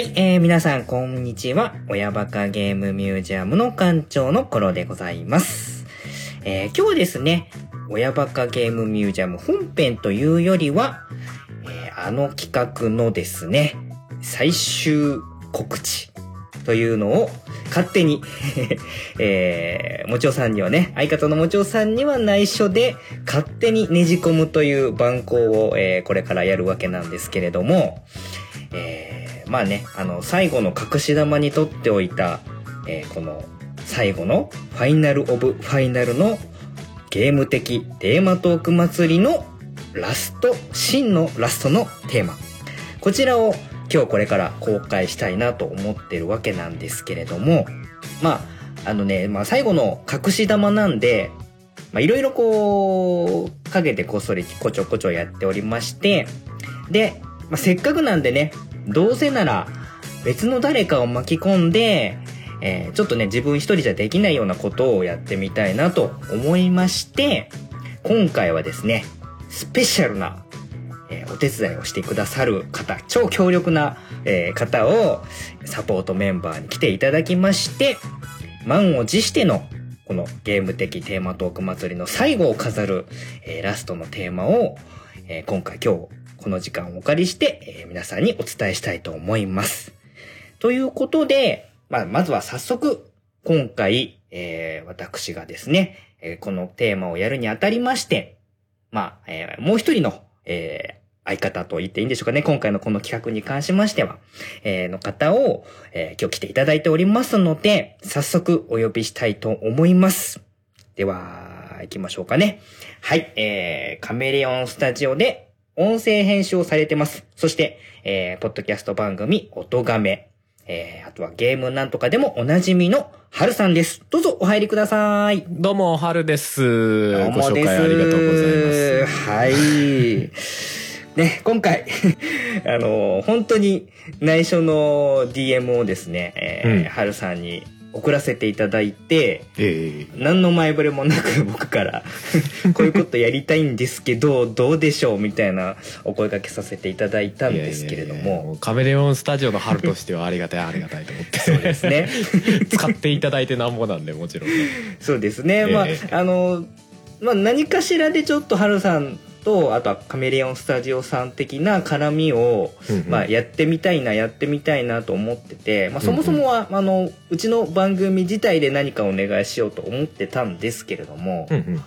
はい、えー、皆さん、こんにちは。親バカゲームミュージアムの館長の頃でございます。えー、今日はですね、親バカゲームミュージアム本編というよりは、えー、あの企画のですね、最終告知というのを勝手に、えー、もちおさんにはね、相方のもちおさんには内緒で勝手にねじ込むという番号を、えー、これからやるわけなんですけれども、えー、まあね、あの、最後の隠し玉に取っておいた、えー、この最後のファイナルオブファイナルのゲーム的テーマトーク祭りのラスト、真のラストのテーマ。こちらを今日これから公開したいなと思ってるわけなんですけれども、まあ、あのね、まあ最後の隠し玉なんで、まあいろいろこう、かけてこっそりこちょこちょやっておりまして、で、まあ、せっかくなんでね、どうせなら別の誰かを巻き込んで、えー、ちょっとね、自分一人じゃできないようなことをやってみたいなと思いまして、今回はですね、スペシャルな、えーお手伝いをしてくださる方、超強力な、えー方をサポートメンバーに来ていただきまして、満を持してのこのゲーム的テーマトーク祭りの最後を飾る、えーラストのテーマを、え今回今日この時間をお借りして、えー皆さんにお伝えしたいと思います。ということで、まあ、まずは早速、今回、えー私がですね、えーこのテーマをやるにあたりまして、まあ、えーもう一人の、えー相方と言っていいんでしょうかね。今回のこの企画に関しましては、えーの方を、えー今日来ていただいておりますので、早速お呼びしたいと思います。では、行きましょうかね。はい、えー、カメレオンスタジオで音声編集をされてます。そして、えー、ポッドキャスト番組、音亀。えー、あとはゲームなんとかでもおなじみのはるさんです。どうぞお入りください。どうも、はるです。どうもですご紹介ありがとうございます。はい。ね、今回、あの、本当に内緒の DM をですね、えーうんはるさんに送らせていただいて、え何の前触れもなく 僕から こういうことやりたいんですけどどうでしょうみたいなお声掛けさせていただいたえんですけれども。うカメレオンスタジオの春としてはありがたいありがたいと思って。そうですね。使っていただいてなんぼなんで、もちろん。ね。そうですね、まあええ。あの、まあ、何かしらでちょっとハルさんとあとはカメレオンスタジオさん的な絡みを、うんうん。まあ、やってみたいなやってみたいなと思ってて、まあ、そもそもは、あのうちの番組自体で何かお願いしようと思ってたんですけれども、うん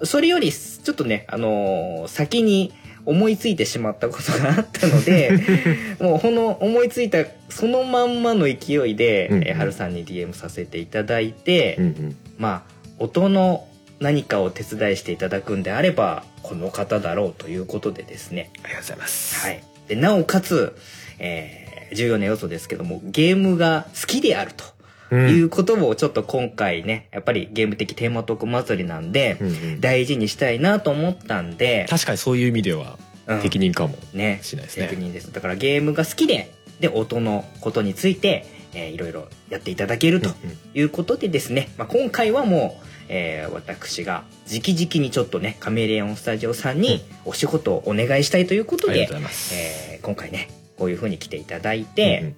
うん。それよりちょっとね、あのー先に思いついてしまったことがあったので もうこの思いついたそのまんまの勢いで、うんうん。えー、春さんに DM させていただいて、うんうん。まあ音の何かを手伝いしていただくんであればこの方だろうということでですね、ありがとうございます。はい、でなおかつ、えー重要な要素ですけどもゲームが好きであると。うん。いうことをちょっと今回ねやっぱりゲーム的テーマトーク祭りなんで、うんうん大事にしたいなと思ったんで、確かにそういう意味ではうん適任かもねしれないですね責。任ですだからゲームが好きでで音のことについて、えーいろいろやっていただけるということでですね、まあ、今回はもう、えー私が直々にちょっとねカメレオンスタジオさんにお仕事をお願いしたいということで。えー今回ねこういう風に来ていただいて、うんうん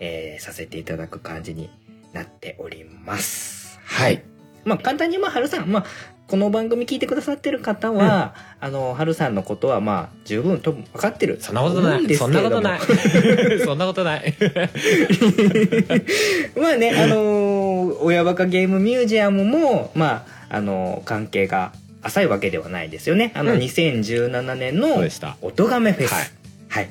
えーさせていただく感じになっております。はい。まあ簡単にまあ春さん、まあこの番組聞いてくださってる方は、あの春さんのことはまあ十分と分かってる。そんなことない。そんなことない。そんなことない。まあね、あのー親バカゲームミュージアムもまああのー関係が浅いわけではないですよね。あの、うん2017年のでした。音亀フェス。ははいい。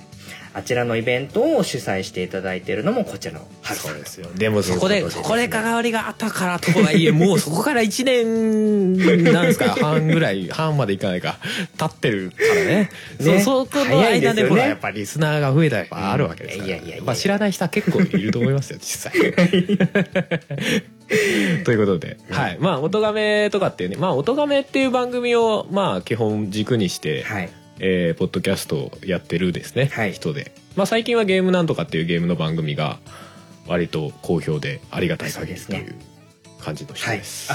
あちらのイベントを主催していただいているのもこちらの春さですよ。でもそこで、そこで関わりがあったからとはいえ、もうそこから1年、なんですか、半ぐらい、半までいかないか、経ってるからね。ねそ、そこの間でほら、やっぱりリスナーが増えたらやっぱあるわけですから。いやいやいやいやまあ知らない人は結構いると思いますよ、実際。ということで、はい。まあ、音亀とかっていうね、まあ、音亀っていう番組を、まあ、基本軸にして、はい。えーポッドキャストをやってるですね、はい。人で、まあ、最近はゲームなんとかっていうゲームの番組が割と好評でありがたい限りという感じの人です。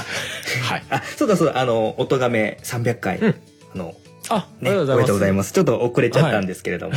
はい、あ、そうだそうだ、あの、音亀300回、うん。あの、あ、ね、おめでとうございます。す。ちょっと遅れちゃったんですけれども。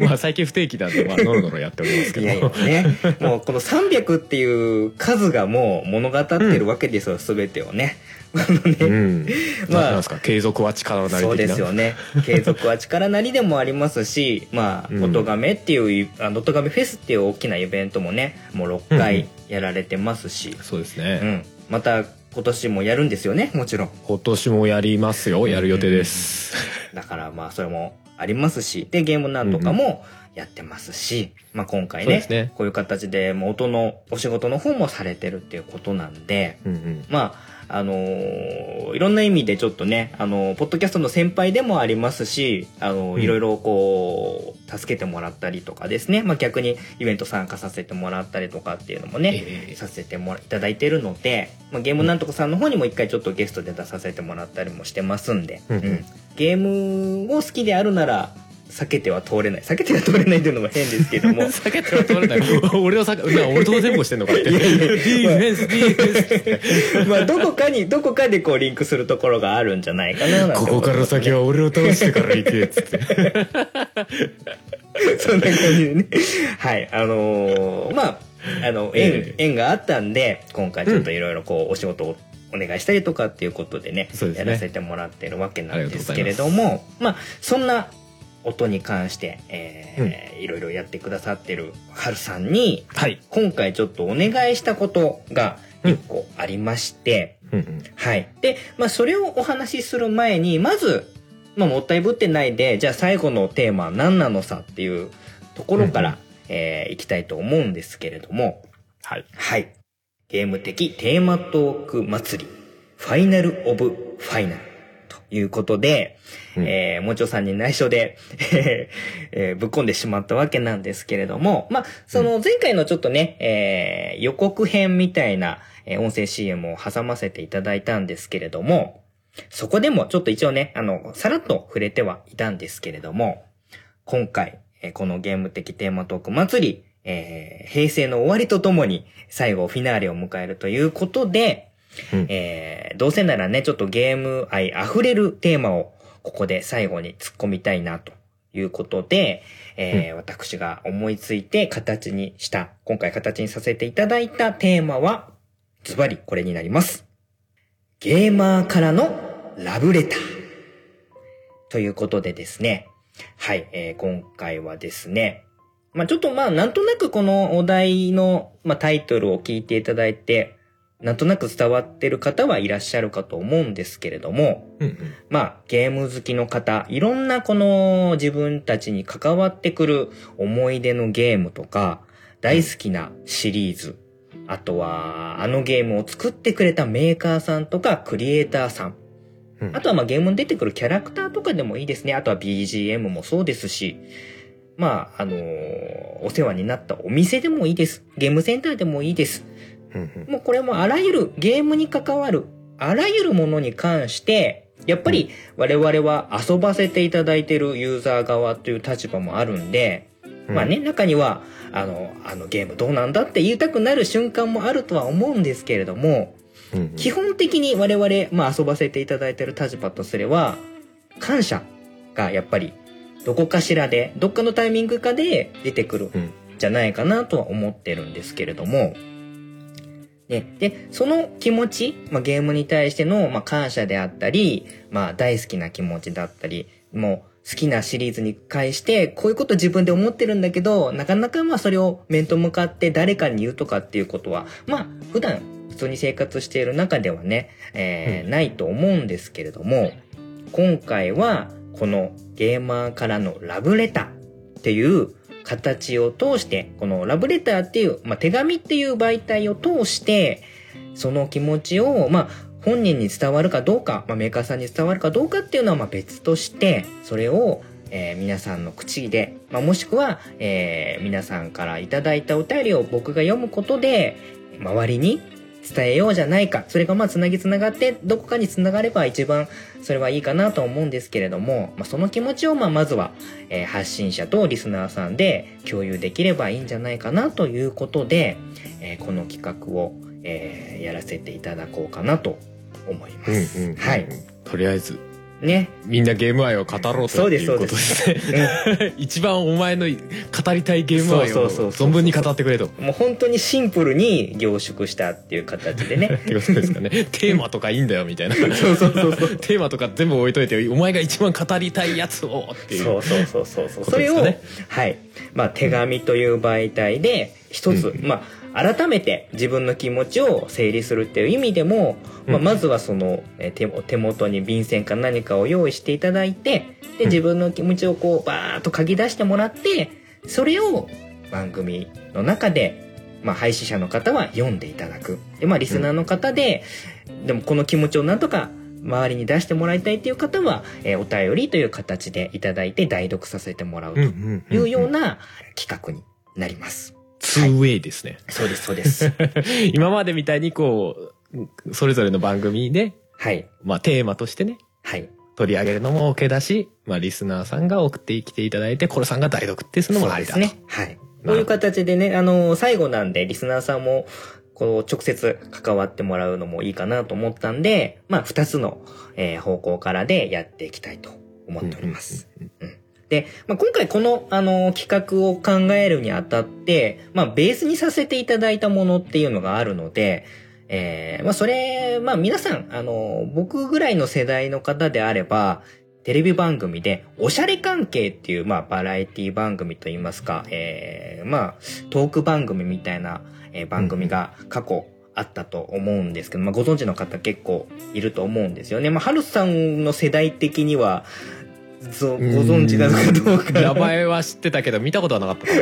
まあ最近不定期なんで、まあ、のろのろやっておりますけど。いやいやね、もうこの300っていう数がもう物語ってるわけですよ、すべてをね。あのね、うん。まあまあ、なんですか、継続は力なり的な。そうですよね。継続は力なりでもありますし、まあ、うん音亀っていう、あ音亀フェスっていう大きなイベントもね、もう6回やられてますし、そうですね。うん。また今年もやるんですよね、もちろん。今年もやりますよ。やる予定です。だからまあ、それもありますし、で、ゲームなんとかもやってますし、まあ今回ねねこういう形でもう音のお仕事の方もされてるっていうことなんで、うんうん。まあ、あのーいろんな意味でちょっとね、あのーポッドキャストの先輩でもありますし、あのーうん。いろいろこう、助けてもらったりとかですね、まあ逆にイベント参加させてもらったりとかっていうのもね、ええ。させてもらいただいてるので、まあ、ゲームなんとかさんの方にも一回ちょっとゲストで出させてもらったりもしてますんで、うんうん。ゲームを好きであるなら、避けては通れない。避けては通れないというのも変ですけども、避けては通れない。俺をさ、な俺と全部してんのかって。ディフェンス、ディフェンス。まあどこかに、どこかでこうリンクするところがあるんじゃないかななんてここから先は俺を倒してから行けっつって。そんな感じでね。はい。あのーまあ、あの、縁、ええ縁があったんで、今回ちょっといろいろこう、お仕事をお願いしたりとかっていうことでね、ねやらせてもらってるわけなんですけれども、まあ、そんな音に関して、えーいろいろやってくださってるはるさんに、はい。今回ちょっとお願いしたことが一個ありまして、うんうん。はい。で、まあ、それをお話しする前に、まず、まあ、もったいぶってないで、じゃあ最後のテーマは何なのさっていうところから、うんえーいきたいと思うんですけれども、はい。はい。ゲーム的テーマトーク祭り、ファイナルオブファイナルということで、うん。えーもちょさんに内緒で、えーぶっ込んでしまったわけなんですけれども、まあ、その前回のちょっとね、えー予告編みたいな、えー音声 CM を挟ませていただいたんですけれども、そこでもちょっと一応ね、あの、さらっと触れてはいたんですけれども、今回、えーこのゲーム的テーマトーク祭り、えー平成の終わりとともに最後フィナーレを迎えるということで、うんえーどうせならね、ちょっとゲーム愛溢れるテーマをここで最後に突っ込みたいなということで、えー私が思いついて形にした、今回形にさせていただいたテーマは、ズバリこれになります。ゲーマーからのラブレター。ということでですね。はい、えー今回はですね、まあちょっとまあなんとなくこのお題の、まあ、タイトルを聞いていただいて、なんとなく伝わってる方はいらっしゃるかと思うんですけれども、うんうん。まあゲーム好きの方、いろんなこの自分たちに関わってくる思い出のゲームとか、大好きなシリーズ、あとはあのゲームを作ってくれたメーカーさんとかクリエイターさん、うんあとはまあゲームに出てくるキャラクターとかでもいいですね。あとは BGM もそうですし、まあ、あのーお世話になったお店でもいいです。ゲームセンターでもいいです。もうこれもあらゆるゲームに関わる、あらゆるものに関して、やっぱり我々は遊ばせていただいているユーザー側という立場もあるんで、うん。まあね、中には、あの、あのゲームどうなんだって言いたくなる瞬間もあるとは思うんですけれども。基本的に我々、まあ遊ばせていただいている立場とすれば、感謝がやっぱりどこかしらで、どっかのタイミングかで出てくるうん。じゃないかなとは思ってるんですけれども、ね、で、その気持ち、まあ、ゲームに対しての、まあ、感謝であったり、まあ、大好きな気持ちだったり、もう好きなシリーズに関して、こういうこと自分で思ってるんだけど、なかなかまあそれを面と向かって誰かに言うとかっていうことは、まあ、普段普通に生活している中ではね、えーないと思うんですけれども、今回はこのゲーマーからのラブレターっていう形を通して、このラブレターっていう、まあ、手紙っていう媒体を通して、その気持ちを、まあ、本人に伝わるかどうか、まあ、メーカーさんに伝わるかどうかっていうのはまあ別として、それを、えー皆さんの口で、まあ、もしくは、えー皆さんからいただいたお便りを僕が読むことで、周りに伝えようじゃないか。それがまあつなぎつながって、どこかにつながれば一番それはいいかなと思うんですけれども、まあ、その気持ちをまあまずは、えー発信者とリスナーさんで共有できればいいんじゃないかなということで、えーこの企画を、えーやらせていただこうかなと思います。うんうんうんはい。とりあえずね。みんなゲーム愛を語ろうということですね。一番お前の語りたいゲーム愛を存分に語ってくれと。もう本当にシンプルに凝縮したっていう形でね。ってことですかね。テーマとかいいんだよみたいな。そうそうそうそう。テーマとか全部置いといて、お前が一番語りたいやつをっていう。そうそうそうそうそう。それを、ね、はい。まあ手紙という媒体で一つ、うん、まあ改めて自分の気持ちを整理するっていう意味でも、まあ、まずはその手手元に便箋か何かを用意していただいてで自分の気持ちをこうバーッと書き出してもらってそれを番組の中で、まあ、配信者の方は読んでいただく。で、まあ、リスナーの方で、でもこの気持ちをなんとか周りに出してもらいたいという方は、えー、お便りという形でいただいて代読させてもらうというような企画になります。ツーウェイですね、はい、そうです、そうです。今までみたいにこう、それぞれの番組で、はい。まあテーマとしてね、はい。取り上げるのも OK だし、まあリスナーさんが送ってきていただいて、コロさんが代読ってするのもありだと。ですね。はい。こういう形でね、あの、最後なんで、リスナーさんも、こう、直接関わってもらうのもいいかなと思ったんで、まあ、二つの、えー、方向からでやっていきたいと思っております。うんで、まあ、今回この、あの、企画を考えるにあたって、まあ、ベースにさせていただいたものっていうのがあるので、えー、まあ、それ、まあ、皆さん、あの、僕ぐらいの世代の方であれば、テレビ番組で、おしゃれ関係っていう、まあ、バラエティ番組といいますか、えー、まあ、トーク番組みたいな、えー、番組が過去、あったと思うんですけど、まあ、ご存知の方結構いると思うんですよね。まあ、ハルさんの世代的には、そうご存知なのかどうか。名前は知ってたけど見たことはなかった そ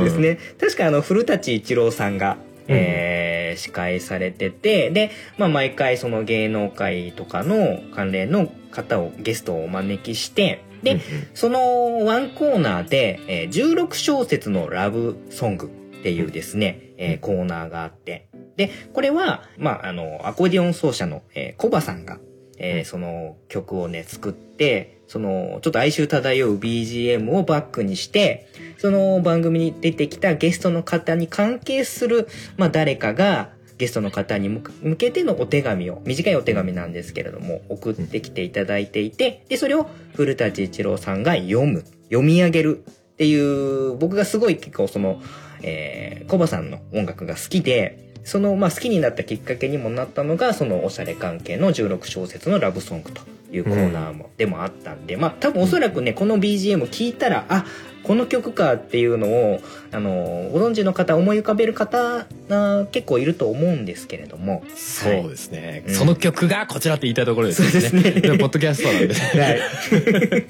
うですね。確かあの古舘一郎さんが、うん、えー、司会されててで、まあ、毎回その芸能界とかの関連の方をゲストをお招きしてで、うん、そのワンコーナーで、えー、16小節のラブソングっていうですね、うん、えー、コーナーがあって。でこれは、まあ、あのアコーディオン奏者の、えー、コバさんがえー、その曲をね、作って、その、ちょっと哀愁漂う BGM をバックにして、その番組に出てきたゲストの方に関係する、まあ誰かが、ゲストの方に向けてのお手紙を、短いお手紙なんですけれども、送ってきていただいていて、で、それを古舘一郎さんが読む、読み上げるっていう、僕がすごい結構その、えー、コバさんの音楽が好きで、その、まあ、好きになったきっかけにもなったのが、そのおしゃれ関係の16小節のラブソングというコーナーも、でもあったんで、まあ、多分おそらくね、この BGM 聞いたら、あ、この曲かっていうのを、あの、ご存知の方、思い浮かべる方が結構いると思うんですけれども。そうですね。はい、その曲がこちらって言いたいところですね。そうですね。ポッドキャストなんで。はい。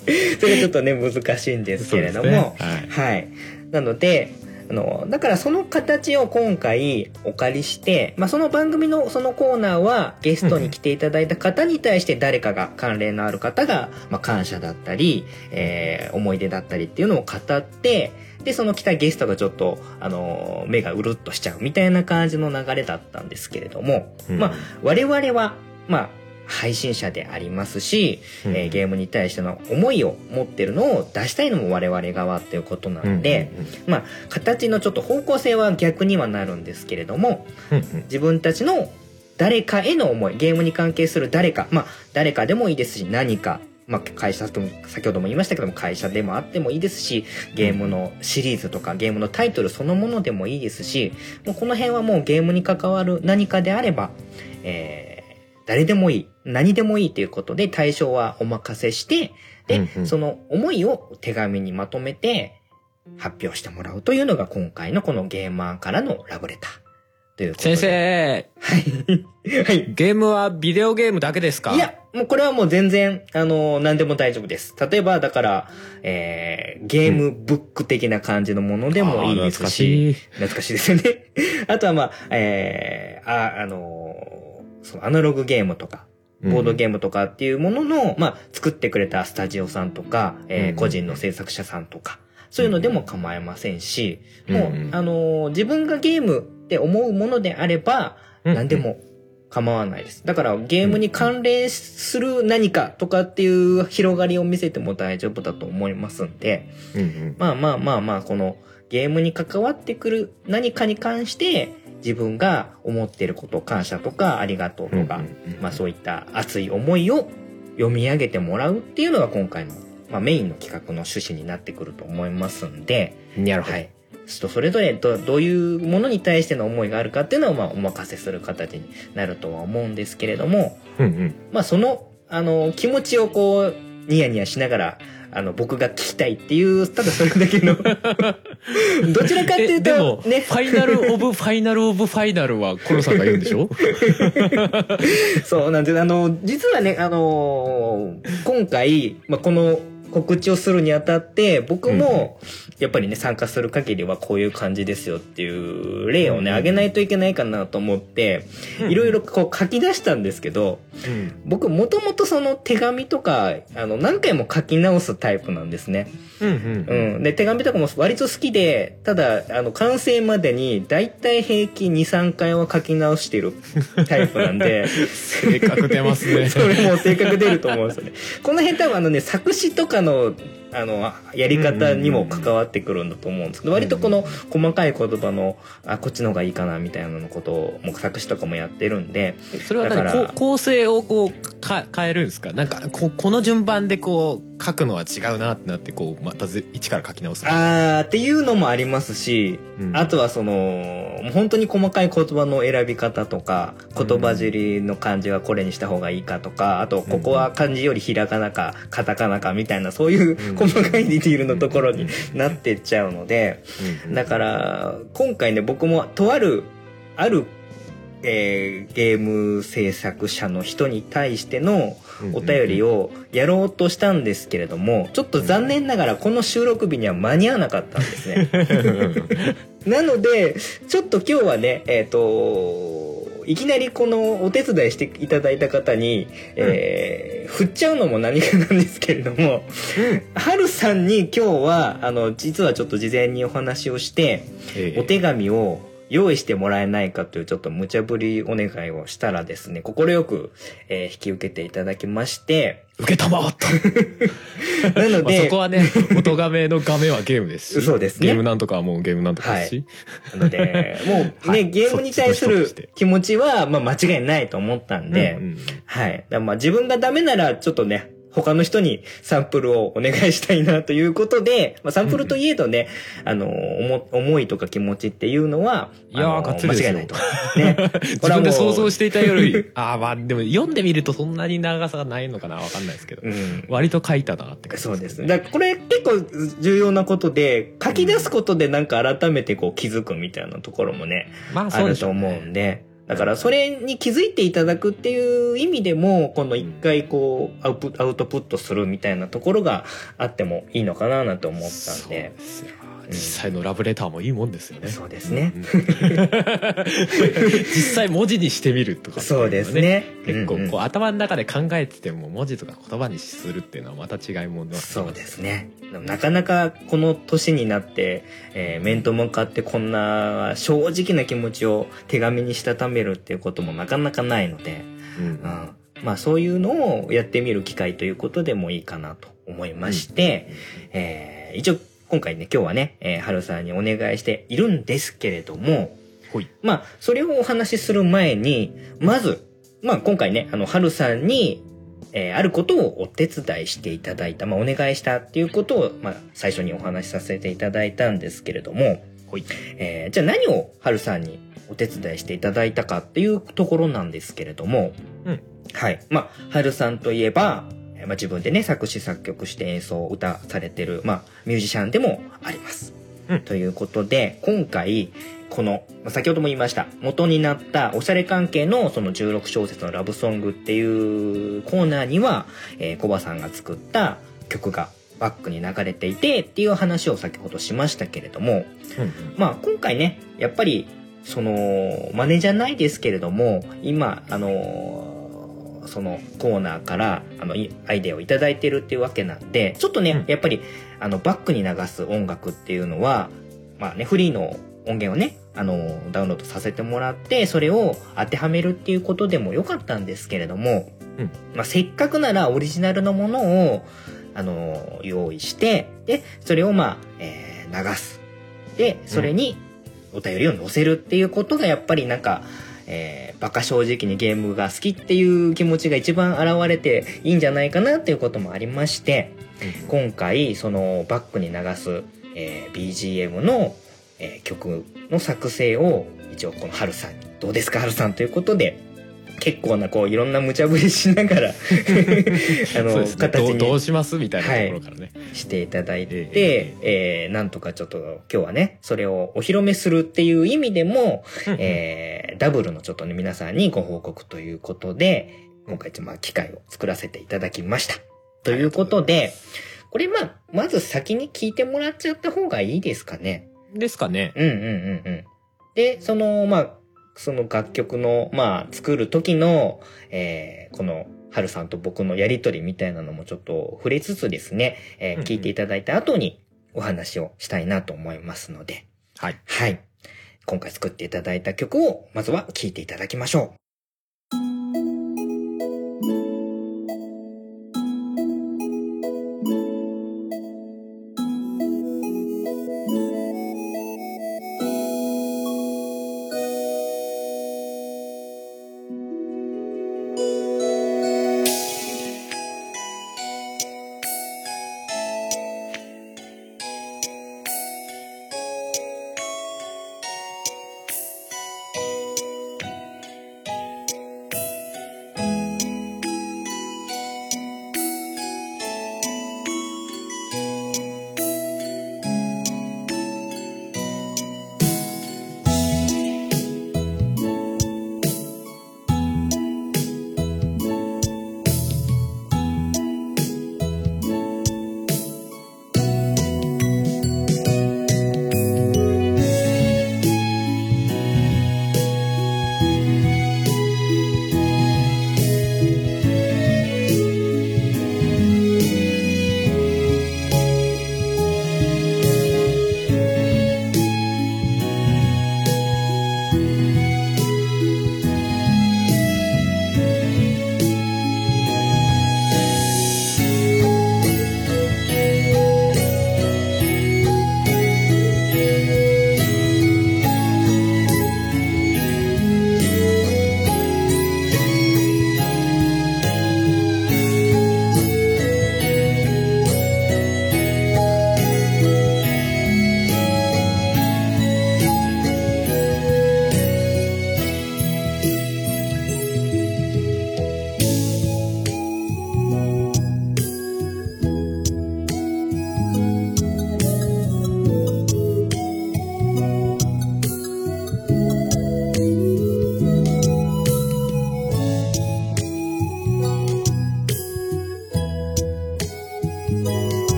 それちょっとね、難しいんですけれども。ね、はい、はい。なので、あの、だからその形を今回お借りして、まあ、その番組のそのコーナーはゲストに来ていただいた方に対して誰かが、関連のある方が、まあ、感謝だったり、えー、思い出だったりっていうのを語って、で、その来たゲストがちょっと、あの、目がうるっとしちゃうみたいな感じの流れだったんですけれども、うん、まあ、我々は、まあ、配信者でありますし、うん、えー、ゲームに対しての思いを持ってるのを出したいのも我々側っていうことなので、うんうんうん、まあ形のちょっと方向性は逆にはなるんですけれども、うんうん、自分たちの誰かへの思いゲームに関係する誰かまあ誰かでもいいですし何かまあ、会社と先ほども言いましたけども会社でもあってもいいですしゲームのシリーズとかゲームのタイトルそのものでもいいですしもうこの辺はもうゲームに関わる何かであれば、えー誰でもいい、何でもいいということで対象はお任せして、で、うんうん、その思いを手紙にまとめて発表してもらうというのが今回のこのゲーマーからのラブレター。という先生はい。はい。ゲームはビデオゲームだけですか？いや、もうこれはもう全然、あの、何でも大丈夫です。例えば、だから、えー、ゲームブック的な感じのものでもいいですし、懐かしい。懐かしいですよね。あとはまあ、えー、あ、あのそのアナログゲームとか、ボードゲームとかっていうものの、まあ、作ってくれたスタジオさんとか、えー、個人の制作者さんとか、そういうのでも構いませんし、もう、あのー、自分がゲームって思うものであれば、何でも構わないです。だからゲームに関連する何かとかっていう広がりを見せても大丈夫だと思いますんで、まあまあまあまあ、このゲームに関わってくる何かに関して、自分が思っていること感謝とかありがとうとか、まあそういった熱い思いを読み上げてもらうっていうのが今回の、まあ、メインの企画の趣旨になってくると思いますんで、なるほど。はい。人それぞれどどういうものに対しての思いがあるかっていうのをまあお任せする形になるとは思うんですけれども、うんうん。まあその、あの、気持ちをこう、ニヤニヤしながら、あの、僕が聞きたいっていう、ただそれだけの、どちらかっていうと、ねフ、ァイナルオブファイナルオブファイナルはコロさんが言うんでしょ？そうなんです。あの、実はね、あの今回、まあ、この告知をするにあたって、僕も、やっぱりね、参加する限りはこういう感じですよっていう例をね、うんあげないといけないかなと思って、いろいろこう書き出したんですけど、うん。僕もともとその手紙とか、あの、何回も書き直すタイプなんですね。うん。で、手紙とかも割と好きで、ただ、あの、完成までに、だいたい平均2、3回は書き直しているタイプなんで、性格出ますね。それもう性格出ると思うんですよね。この辺多分あのね、作詞とかの、あの、やり方にも関わってくるんだと思うんですけど、割とこの細かい言葉の、あ、こっちの方がいいかな、みたいなのことを、もう作詞とかもやってるんで、それは何？だから構成をこうか変えるんですか？なんかここの順番でこう書くのは違うなってなってこうまたぜ一から書き直すあーっていうのもありますし、うん。あとはその、本当に細かい言葉の選び方とか、言葉尻の漢字はこれにした方がいいかとか、あと、ここは漢字よりひらがなか、カタカナかみたいな、そういううん細かいディティールのところになってっちゃうので、うん。だから、今回ね、僕もとある、ある、えーゲーム制作者の人に対してのお便りをやろうとしたんですけれども、ちょっと残念ながらこの収録日には間に合わなかったんですね。なので、ちょっと今日はね、えっ、と、いきなりこのお手伝いしていただいた方に、えー振っちゃうのも何かなんですけれども、はるさんに今日は、あの、実はちょっと事前にお話をして、ええ。お手紙を用意してもらえないかというちょっと無茶ぶりお願いをしたらですね、快く、えー引き受けていただきまして、受けたまわった。なのまあそで、こはね音がめの画面はゲームですしそうですね。ゲームなんとかはもうゲームなんとかですし、なので、もうね、はい。ゲームに対する気持ちは、まあ間違いないと思ったんで、うんうんはい。だまあ自分がダメならちょっとね、他の人にサンプルをお願いしたいなということで、まあサンプルといえどね、あの、思思いとか気持ちっていうのは、いやー間違いないと。ね。自分で想像ししていたより ああまあでも読んでみるとそんなに長さがないのかなわかんないですけど、うん。割と書いたなって感じそうですね。だこれ結構重要なことで、書き出すことでなんか改めてこう気づくみたいなところもね、まああそうでしょうると思うねんで、だからそれに気づいていただくっていう意味でも、この一回こうアウプアウトプットするみたいなところがあってもいいのかななんて思ったんそうで。ですよ実際のラブレターもいいもんですよね。そうですね。うん。実際文字にしてみるとかっていのはそうですね。結構うんうん。こう頭の中で考えてても文字とか言葉にするっていうのはまた違いもんね。そうですね。なかなかこの年になって、えー面と向かってこんな正直な気持ちを手紙にしたためるっていうこともなかなかないので、うん。うん、まあそういうのをやってみる機会ということでもいいかなと思いまして、えー一応今回ね、今日はね、えー、春さんにお願いしているんですけれども、ほい。まあ、それをお話しする前に、まず、まあ今回ね、あの、春さんに、えーあることをお手伝いしていただいた、まあお願いしたっていうことを、まあ最初にお話しさせていただいたんですけれども、ほい。えーじゃあ何を春さんにお手伝いしていただいたかっていうところなんですけれども、うん。はい。まあ、春さんといえば、えーまあ、自分でね、作詞作曲して演奏、歌されてる、まあ、ミュージシャンでもあります。うんということで、今回、この、まあ先ほども言いました、元になったおしゃれ関係のその16小節のラブソングっていうコーナーには、えーコバさんが作った曲がバックに流れていてっていう話を先ほどしましたけれども、まあ今回ね、やっぱり、その、真似じゃないですけれども、今、あのーそのコーナーから、あの、いアイデアをいただいてるっていうわけなんで、ちょっとね、うん。やっぱり、あの、バックに流す音楽っていうのは、まあね、フリーの音源をね、あの、ダウンロードさせてもらって、それを当てはめるっていうことでもよかったんですけれども、うん。まあ、せっかくならオリジナルのものを、あの、用意して、で、それをまあ、えー流す。で、それにお便りを載せるっていうことがやっぱりなんか、えー、バカ正直にゲームが好きっていう気持ちが一番現れていいんじゃないかなっていうこともありまして、今回そのバックに流す、えー BGM の、えー曲の作成を一応このハルさんにどうですかハルさんということで結構なこういろんな無茶ぶりしながら あの、ね。形どうどうにしますみたいなところからね、していただいて、ええ。ーなんとかちょっと今日はねそれをお披露目するっていう意味でも、うんえーダブルのちょっとね皆さんにご報告ということで今回ちょっとまあ機会を作らせていただきました。ということでこれまあまず先に聞いてもらっちゃった方がいいですかね。ですかね。うんうんうんうん。で、その、まあ、その楽曲の、まあ、作る時の、えーこの、はるさんと僕のやりとりみたいなのもちょっと触れつつですね、えー聞いていただいた後にお話をしたいなと思いますので、はいはい。今回作っていただいた曲を、まずは聴いていただきましょう。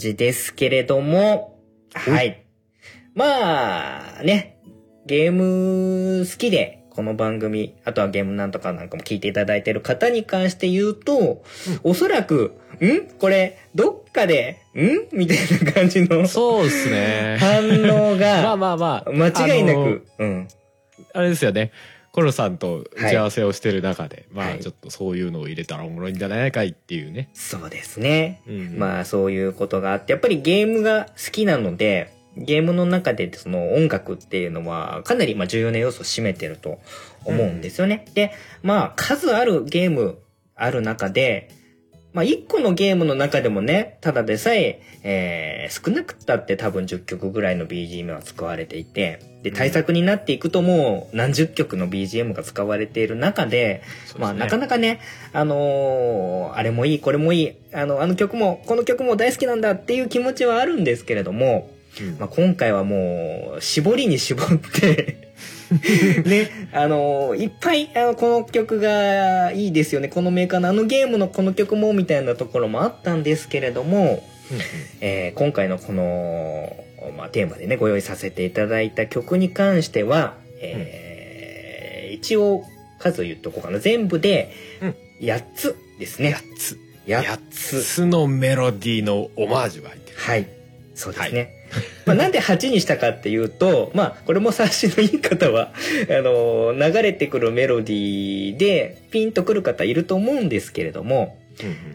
じですけれども、はい。まあ、ね、ゲーム好きで、この番組、あとはゲームなんとかなんかも聞いていただいている方に関して言うと、おそらく、ん？これ、どっかで、ん？みたいな感じのそうですね。反応 まあが、まあまあ。間違いなあのく、うん。あれですよねコロさんと打ち合わせをしてる中で、はいまあちょっとそういうのを入れたらおもろいんじゃないかいっていうね、そうですね。うんまあそういうことがあって、やっぱりゲームが好きなので、ゲームの中でその音楽っていうのはかなりまあ重要な要素を占めてると思うんですよね。で、まあ数あるゲームある中で、まあ一個のゲームの中でもね、ただでさえ、えー少なくったって多分10曲ぐらいの BGM は使われていて、で、対策になっていくともう何十曲の BGM が使われている中で、まあなかなかね、あのーあれもいい、これもいい、あの、あの曲も、この曲も大好きなんだっていう気持ちはあるんですけれども、うん。まあ今回はもう、絞りに絞って、ね、あのーいっぱい、あの、この曲がいいですよね、このメーカーのあのゲームのこの曲も、みたいなところもあったんですけれども、えー今回のこの、まあ、テーマでね、ご用意させていただいた曲に関しては、えー一応数言っとこうかな。全部でうん8つですね。8つ8 8つ。つのメロディーのオマージュが入ってるはい。そうですね。まあ、なんで8にしたかっていうと、まあ、これも察しのいい方は、あの、流れてくるメロディーでピンとくる方いると思うんですけれども、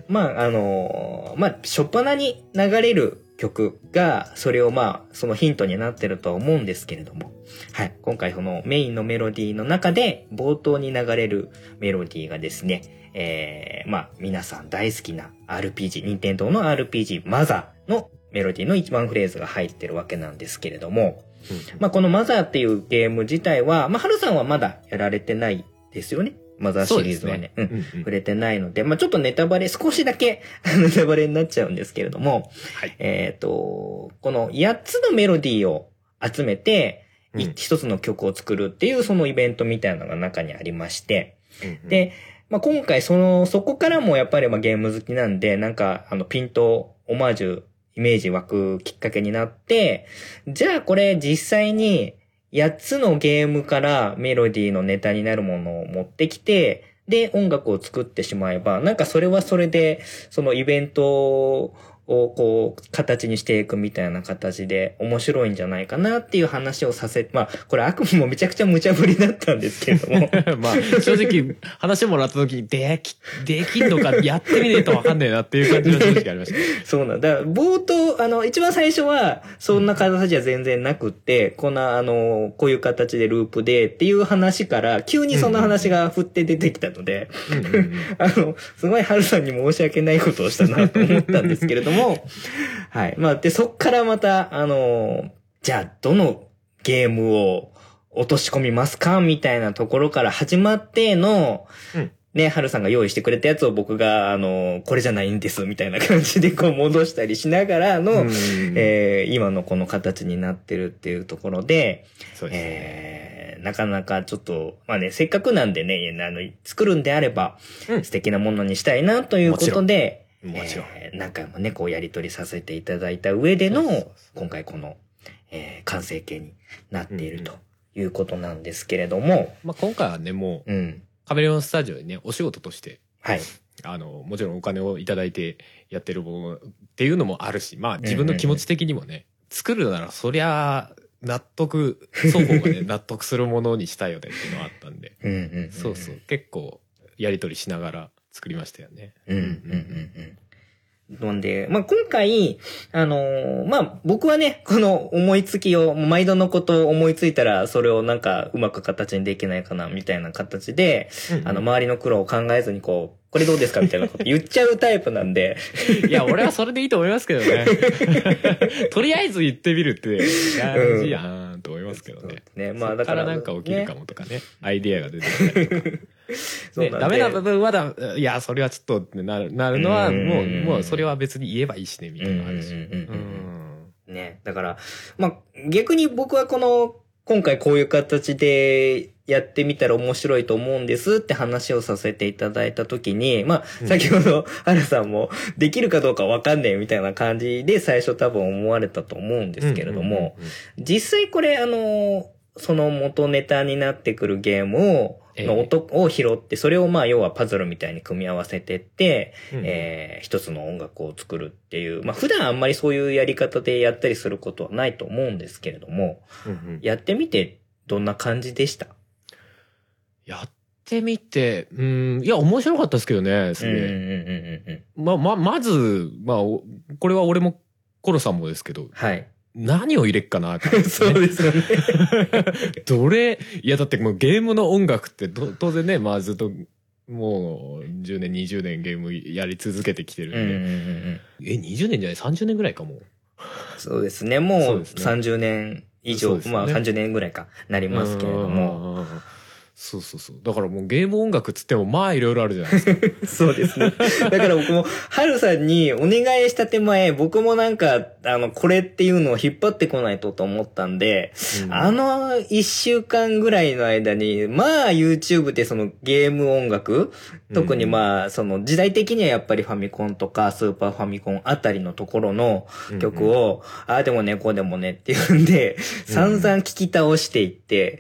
まあ、あの、まあ、初っ端に流れる曲が、それをまあ、そのヒントになってるとは思うんですけれども、はい。今回そのメインのメロディーの中で、冒頭に流れるメロディーがですね、えー、まあ、皆さん大好きな RPG、任天堂の RPG マザーのメロディーの一番フレーズが入ってるわけなんですけれども、まあ、このマザーっていうゲーム自体は、まあ、春さんはまだやられてないですよね？マザーシリーズはね。うね。うん、うん、触れてないので、まあ、ちょっとネタバレ、少しだけネタバレになっちゃうんですけれども、はい、えっ、ー、と、この8つのメロディーを集めて、一、つの曲を作るっていうそのイベントみたいなのが中にありまして、うんうん、で、まあ、今回その、そこからもやっぱりまあゲーム好きなんで、なんか、あの、ピント、オマージュ、イメージ湧くきっかけになって、じゃあこれ実際に8つのゲームからメロディーのネタになるものを持ってきて、で、音楽を作ってしまえば、なんかそれはそれで、そのイベントをこう、形にしていくみたいな形で面白いんじゃないかなっていう話をさせ、まあ、これ悪夢もめちゃくちゃ無茶ぶりだったんですけれども。まあ、正直、話もらった時に、でき、できんのか、やってみねえとわかんねえなっていう感じの正直ありました、そうなんだ。冒頭、あの、一番最初は、そんな形は全然なくって、こんな、あの、こういう形でループでっていう話から、急にそんな話が振って出てきたので、あの、すごい春さんに申し訳ないことをしたなと思ったんですけれども、も、はい。まあ、で、そっからまた、あの、じゃあ、どのゲームを落とし込みますかみたいなところから始まっての、うん、ね、はるさんが用意してくれたやつを僕が、あの、これじゃないんです、みたいな感じでこう戻したりしながらの、えー、今のこの形になってるっていうところで、そうですね、えー、なかなかちょっと、まあね、せっかくなんでね、あの、作るんであれば、素敵なものにしたいなということで、もちろん。えー、何回もね、こうやり取りさせていただいた上での、今回この、えー、完成形になっているということなんですけれども。まあ今回はね、もう、うん、カメレオンスタジオにね、お仕事として、はい。あの、もちろんお金をいただいてやってるものっていうのもあるし、まあ自分の気持ち的にもね、作るならそりゃ、納得、双方がね、納得するものにしたいよねっていうのはあったんで。うんうんうんうん、そうそう。結構、やりとりしながら作りましたよね。うんうんうんうんなんで、まあ、今回、あのー、まあ、僕はね、この思いつきを、毎度のことを思いついたら、それをなんかうまく形にできないかな、みたいな形で、うんうん、あの、周りの苦労を考えずにこう、これどうですかみたいなこと言っちゃうタイプなんで。いや、俺はそれでいいと思いますけどね。とりあえず言ってみるって大事やんと思いますけどね。うん、ね、まあだから。なんか起きるかもとかね、ねアイディアが出てきたりとか。ね、ダメな部分はだ、いや、それはちょっとってなる、なるのは、もう、もうそれは別に言えばいいしね、みたいなのあるし。ね、だから、まあ、逆に僕はこの、今回こういう形でやってみたら面白いと思うんですって話をさせていただいたときに、まあ、先ほど、原さんも、できるかどうかわかんねえみたいな感じで最初多分思われたと思うんですけれども、実際これあの、その元ネタになってくるゲームを、の音を拾って、それをまあ要はパズルみたいに組み合わせてって、うん、えー、一つの音楽を作るっていう、まあ普段あんまりそういうやり方でやったりすることはないと思うんですけれども、やってみてどんな感じでした？やってみて、うん、いや、面白かったですけどね、すげえ。ま、ま、まず、まあ、これは俺も、コロさんもですけど、はい。何を入れっかなって、ね、そうですよね。どれ、いやだってもうゲームの音楽って当然ね、まあずっともう10年、20年ゲームやり続けてきてるんで。うんうんうん、え、20年じゃない ?30 年ぐらいかも。そうですね。もう30年以上、ね、まあ30年ぐらいかなりますけれども。そうそうそう。だからもうゲーム音楽つってもまあいろいろあるじゃないですか。そうですね。だから僕も、ハルさんにお願いした手前、僕もなんか、あの、これっていうのを引っ張ってこないとと思ったんで、うん、あの一週間ぐらいの間に、まあ YouTube でそのゲーム音楽、特にまあ、その時代的にはやっぱりファミコンとかスーパーファミコンあたりのところの曲を、うんうん、ああでもね、こうでもねっていうんで、散々聞き倒していって、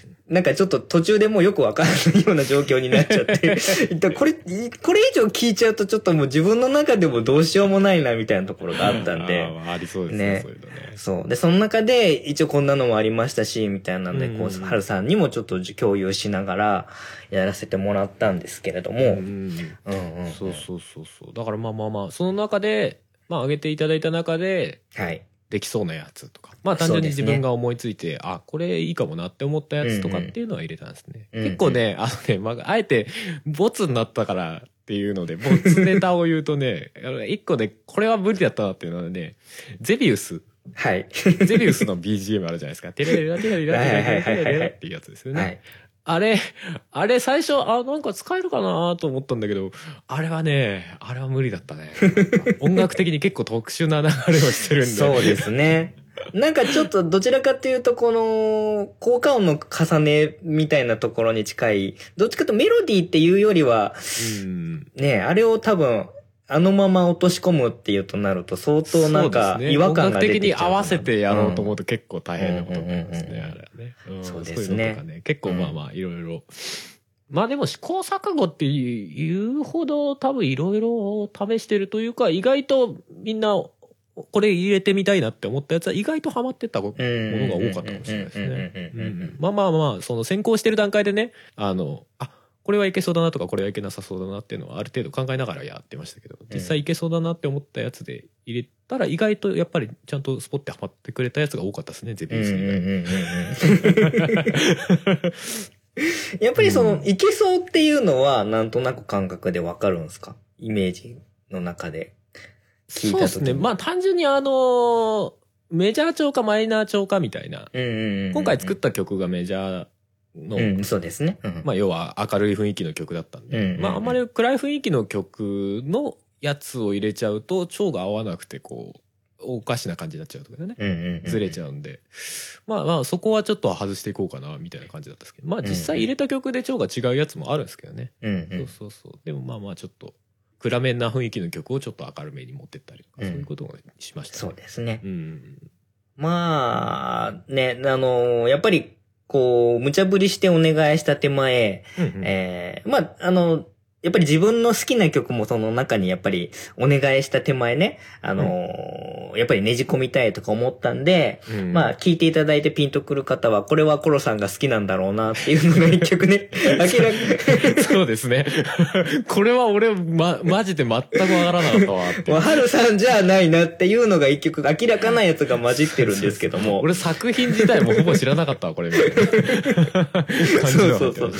うんなんかちょっと途中でもうよくわからないような状況になっちゃって、これ、これ以上聞いちゃうとちょっともう自分の中でもどうしようもないなみたいなところがあったんで。あーありそうですねねそういうのねそう。で、その中で、一応こんなのもありましたし、みたいなんで、こうんう、はるさんにもちょっと共有しながら、やらせてもらったんですけれども、うんうんうん。そうそうそうそうだからまあまあまあその中でまあ上げていただいた中ではい。できそうなやつとかまあ単純に自分が思いついて、あこれいいかもなって思ったやつとかっていうのは入れたんですね、うんうん結構ねあのね、まあ、あえてボツになったからっていうので ボツネタを言うとね一個でこれは無理だったなっていうのはねゼビウスはい。ゼビウスの BGM あるじゃないですか。テレレラテレレラテレレラテレレラっていうやつですよね。はい。あれ、あれ最初、あ、なんか使えるかなと思ったんだけど、あれはね、あれは無理だったね。音楽的に結構特殊な流れをしてるんで。そうですね。なんかちょっとどちらかっていうと、この、効果音の重ねみたいなところに近い、どっちかとメロディーっていうよりは、うん。ね、あれを多分、あのまま落とし込むっていうとなると相当なんか違和感が出てきちゃうかな合わせてやろうと思うと結構大変なことになりますね、あれはね。んそうですねそういうのとかね。結構まあまあ、いろいろ。まあでも試行錯誤っていうほど多分いろいろ試してるというか、意外とみんなこれ入れてみたいなって思ったやつは意外とハマってったものが多かったかもしれないですね。まあまあまあ、その先行してる段階でね、あの、あ、これはいけそうだなとか、これはいけなさそうだなっていうのはある程度考えながらやってましたけど、実際いけそうだなって思ったやつで入れたら意外とやっぱりちゃんとスポッてハマってくれたやつが多かったですね、ゼビウス以外うんうんうん やっぱりその、いけそうっていうのは、なんとなく感覚でわかるんですか？イメージの中で。聞いた時にそうですね。まあ単純にあの、メジャー調かマイナー調かみたいな。今回作った曲がメジャーの、うん、そうですね。うんまあ要は明るい雰囲気の曲だったんで、うんうんうんまああんまり暗い雰囲気の曲のやつを入れちゃうと、調が合わなくてこう、おかしな感じになっちゃうとかね。うんうんうんずれちゃうんで。まあまあそこはちょっと外していこうかな、みたいな感じだったんですけど。まあ実際入れた曲で調が違うやつもあるんですけどね。うんうそうんそうそう。でもまあまあちょっと、暗めな雰囲気の曲をちょっと明るめに持ってったりとか、うんそういうことをしました、そうですね。うん。まあ、ね、あの、やっぱり、こう、無茶ぶりしてお願いした手前、うんうんえーまあ、あの、やっぱり自分の好きな曲もその中にやっぱりお願いした手前ね、あのやっぱりねじ込みたいとか思ったんで、うんまあ、聞いていただいてピンとくる方は、これはコロさんが好きなんだろうなっていうのが一曲ね、明らかそうですね。これは俺、ま、マジで全くわからなかったわって。もう、春さんじゃないなっていうのが一曲、明らかなやつが混じってるんですけども。俺作品自体もほぼ知らなかったわ、これ。そうそうそう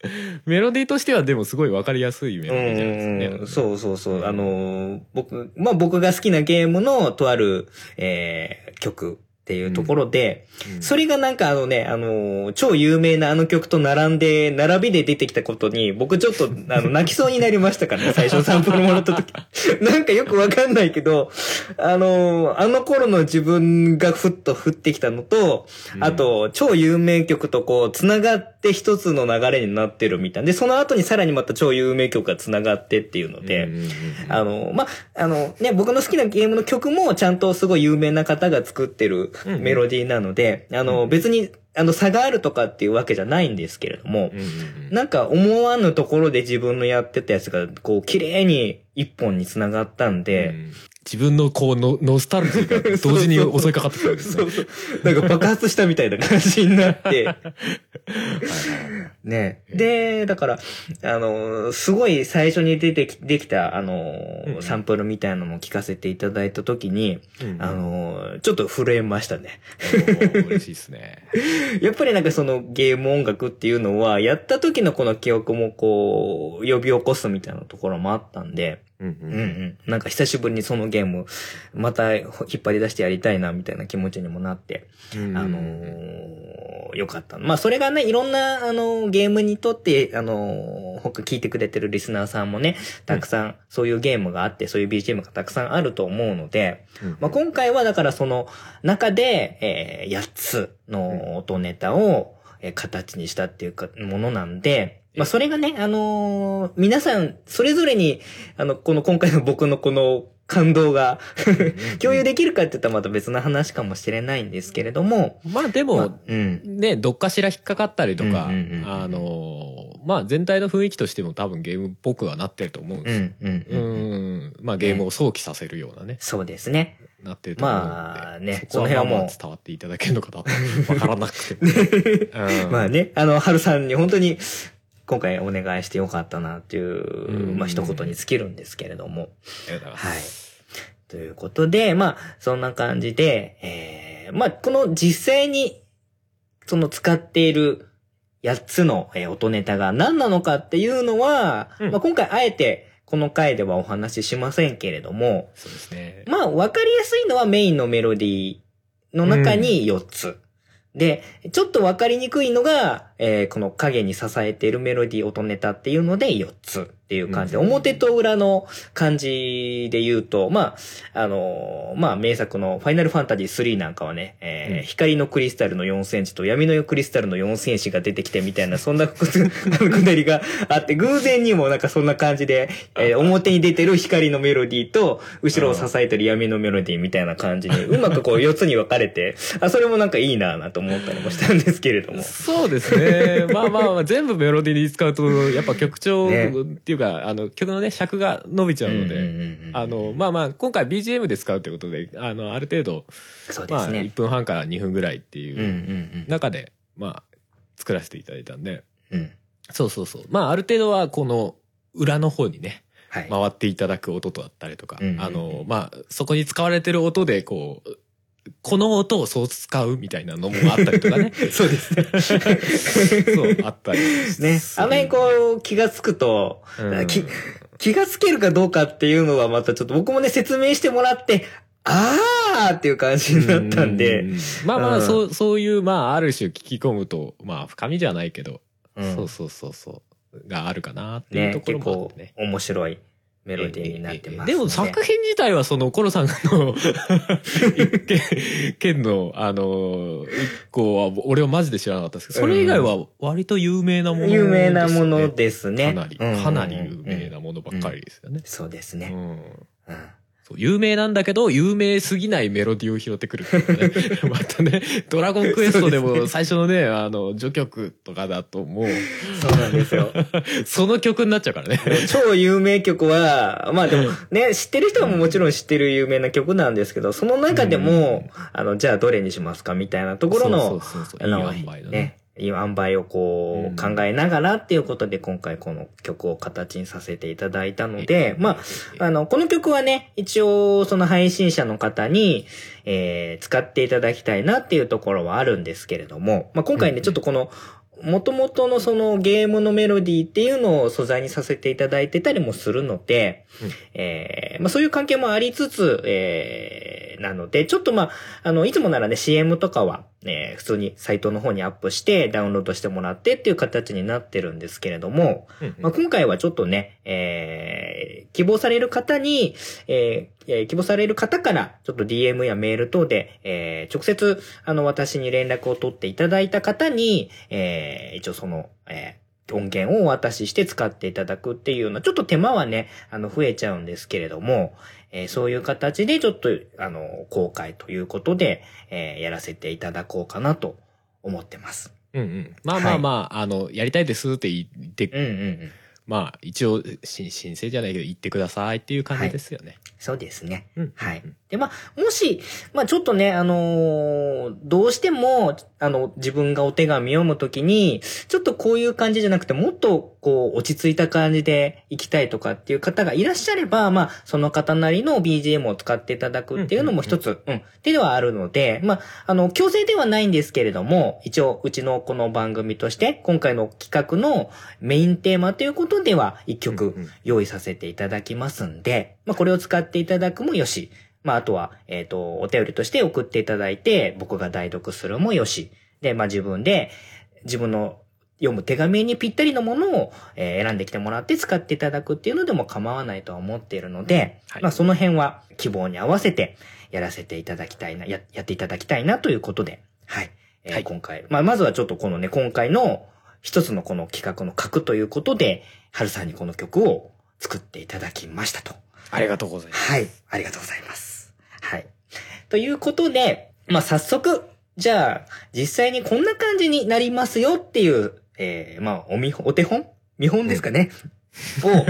メロディーとしてはでもすごいわかりやすいメロディーじゃないですかね。うんそうそうそう。あのー僕、まあ僕が好きなゲームのとある、えー曲っていうところで、うんそれがなんかあのね、あのー超有名なあの曲と並んで、並びで出てきたことに、僕ちょっと、あの、泣きそうになりましたからね、最初サンプルもらった時。なんかよくわかんないけど、あのーあの頃の自分がふっと降ってきたのと、うんあと、超有名曲とこう、繋がって一つの流れになってるみたいな。で、その後にさらにまた超有名曲が繋がってっていうので、うんうんうんうん。あの、ま、あの、ね、僕の好きなゲームの曲もちゃんとすごい有名な方が作ってるうんうん。メロディーなので、あの、うん別に、あの、差があるとかっていうわけじゃないんですけれどもう、んうんうんなんか思わぬところで自分のやってたやつが、こう、綺麗に一本に繋がったんで、うん自分のこうノノスタルジーが同時に襲いかかってくるんですね そう。そう。なんか爆発したみたいな感じになって、ね。で、だから、あの、すごい最初に出てき、できた、あのサンプルみたいなのを聞かせていただいたときに、うんうんあの、ちょっと震えましたね。嬉しいですね。やっぱりなんかそのゲーム音楽っていうのは、やった時のこの記憶もこう、呼び起こすみたいなところもあったんで、うんううんうんん。なんか久しぶりにそのゲーム、また引っ張り出してやりたいな、みたいな気持ちにもなって、うんあのーよかった。まあ、それがね、いろんな、あのーゲームにとって、あのー他聞いてくれてるリスナーさんもね、たくさん、そういうゲームがあって、そういう BGM がたくさんあると思うので、うんまあ、今回はだからその中で、えー、8つの音ネタを、えー形にしたっていうか、ものなんで、まあ、それがね、あのー皆さん、それぞれに、あの、この今回の僕のこの感動が共有できるかって言ったらまた別の話かもしれないんですけれども。まあでも、まあうん。ね、どっかしら引っかかったりとか、あの、まあ全体の雰囲気としても多分ゲームっぽくはなってると思うんですよ。うん。うん。ううん。ん。まあゲームを想起させるようなね、そうですね。なってると思うので。まあねそこの辺はもう伝わっていただけるのかな わからなくても。うんまあね、あの、春さんに本当に今回お願いしてよかったなっていう、うんまあ一言に尽きるんですけれども。ありがとうございます。ということで、まあ、そんな感じで、えー、まあ、この実際に、その使っている8つの、えー音ネタが何なのかっていうのは、うんまあ、今回あえてこの回ではお話ししませんけれども、そうですね。まあ、わかりやすいのはメインのメロディーの中に4つ。で、ちょっとわかりにくいのが、えーこの影に支えているメロディー音ネタっていうので4つっていう感じで、うん表と裏の感じで言うと、まあ、あのーまあ、名作のファイナルファンタジー3なんかはね、えーうん光のクリスタルの4センチと闇のクリスタルの4センチが出てきてみたいな、そんなくくだりがあって、偶然にもなんかそんな感じで、えー表に出てる光のメロディーと、後ろを支えてる闇のメロディーみたいな感じに、うまくこう4つに分かれて、あ、それもなんかいいなぁなと思ったりもしたんですけれども。そうですね。まあまあまあ、全部メロディーに使うと、やっぱ曲調ねっていうか、あの、曲のね、尺が伸びちゃうので、うんうんうんうんあの、まあまあ、今回 BGM で使うということで、あの、ある程度、まあ、そうですね1。分半から2分ぐらいっていうんうんう。うん中で、まあ、作らせていただいたんで、うん。そうそうそう。まあ、ある程度は、この、裏の方にね、はい。回っていただく音とだったりとか、うんうんうんあの、まあ、そこに使われてる音で、こう、この音をそう使うみたいなのもあったりとかね。そうですね。そう、あったりね。あの辺こう気がつくと、うん。き気がつけるかどうかっていうのはまたちょっと僕もね説明してもらって、あーっていう感じになったんで、うまあまあ、うん。そう、そういう、まあ、ある種聞き込むと、まあ、深みじゃないけど、うん。そうそうそうそう、があるかなっていうねと、ころ結構もあってね。面白いメロディーになってます、でも作品自体はそのコロさんの 一件件のあの一個は俺はマジで知らなかったですけどそれ以外は割と有名なものですよね。有名なものですね。かなり。うんかなり有名なものばっかりですよね。そうですね。うん。うん。そう有名なんだけど、有名すぎないメロディーを拾ってくるっていうね。またね、ドラゴンクエストでも 最初のね、あの、序曲とかだともう、そうなんですよ。その曲になっちゃうからね。超有名曲は、まあでもね、知ってる人はもちろん知ってる有名な曲なんですけど、その中でも、あの、じゃあどれにしますかみたいなところの、そうそうそうそう、いいあの塩梅のね。ね、いい塩梅をこう考えながらっていうことで今回この曲を形にさせていただいたので、まあ、あの、この曲はね、一応その配信者の方に、えー使っていただきたいなっていうところはあるんですけれども、まあ今回ね、うん。ちょっとこの、元々のそのゲームのメロディーっていうのを素材にさせていただいてたりもするので、うん。えーまあそういう関係もありつつ、えーなので、ちょっとまあ、あの、いつもならね、CM とかは、えー普通にサイトの方にアップしてダウンロードしてもらってっていう形になってるんですけれども、うんまあ、今回はちょっとね、えー希望される方に、えーえー希望される方から、ちょっと DM やメール等で、えー直接、あの、私に連絡を取っていただいた方に、えー一応その、えー音源をお渡しして使っていただくっていうような、ちょっと手間はね、あの、増えちゃうんですけれども、えーそういう形でちょっと、あの、公開ということで、えーやらせていただこうかなと思ってます。うんうん。まあまあまあ、あの、やりたいですって言って、うんうんうん。まあ、一応、し申請じゃないけど、言ってくださいっていう感じですよね。そうですね。うんはい。で、まあ、もし、まあ、ちょっとね、あのーどうしても、あの、自分がお手紙読むときに、ちょっとこういう感じじゃなくて、もっと、こう、落ち着いた感じで行きたいとかっていう方がいらっしゃれば、まあ、その方なりの BGM を使っていただくっていうのも一つ、うん、手ではあるので、まあ、あの、強制ではないんですけれども、一応、うちのこの番組として、今回の企画のメインテーマということでは、一曲、用意させていただきますんで、まあ、これを使っていただくもよし、まあ、あとは、えっ、と、お便りとして送っていただいて、僕が代読するもよし、で、まあ、自分で、自分の読む手紙にぴったりのものを、えー選んできてもらって使っていただくっていうのでも構わないとは思っているので、はい。まあ、その辺は希望に合わせてやらせていただきたいな、や、やっていただきたいなということで、はい。えーはい。今回、まあ、まずはちょっとこのね、今回の一つのこの企画の核ということで、春さんにこの曲を作っていただきましたと。ありがとうございます。はい。ありがとうございます。はい。ということで、まあ、早速、じゃあ、実際にこんな感じになりますよっていう、えー、まあ、お見本、お手本？見本ですかね？を、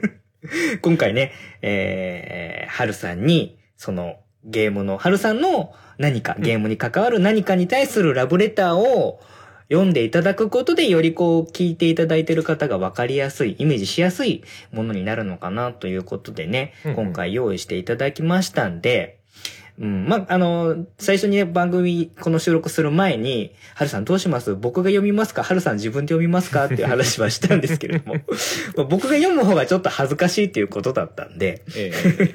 今回ね、えー、はるさんに、その、ゲームの、はるさんの何か、ゲームに関わる何かに対するラブレターを読んでいただくことで、よりこう、聞いていただいている方が分かりやすい、イメージしやすいものになるのかなということでね、うんうん。今回用意していただきましたんで、うん。まあ、あの、最初にね、番組、この収録する前に、はるさんどうします？僕が読みますか？はるさん自分で読みますか？っていう話はしたんですけれども、まあ僕が読む方がちょっと恥ずかしいっていうことだったんで、え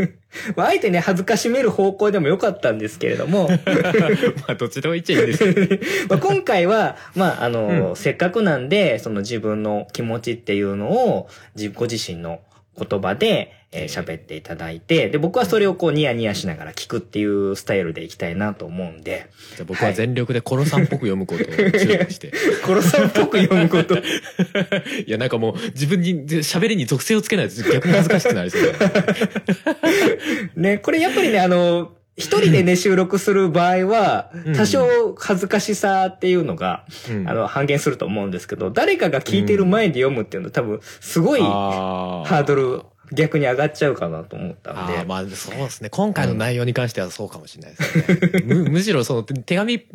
まあ、あえてね、恥ずかしめる方向でもよかったんですけれども、え まあ、どっちでも言っちゃいいんです。けど。まあ今回は、まあ、あの、うん。せっかくなんで、その自分の気持ちっていうのを、自ご自身の言葉で、えーええ喋っていただいて、で、僕はそれをこうニヤニヤしながら聞くっていうスタイルでいきたいなと思うんで、じゃあ僕は全力でコロさんっぽく読むことを注意して。コロさんっぽく読むこと。いや、なんかもう自分に喋りに属性をつけないと逆に恥ずかしくなりそうだ。ね、これやっぱりね、あの、一人でね、収録する場合はう、ん多少恥ずかしさっていうのが、うんあの、半減すると思うんですけど、誰かが聞いてる前で読むっていうのは多分、すごいハあードル逆に上がっちゃうかなと思ったんで。あーまあそうですね。今回の内容に関してはそうかもしれないですね。むむしろその手紙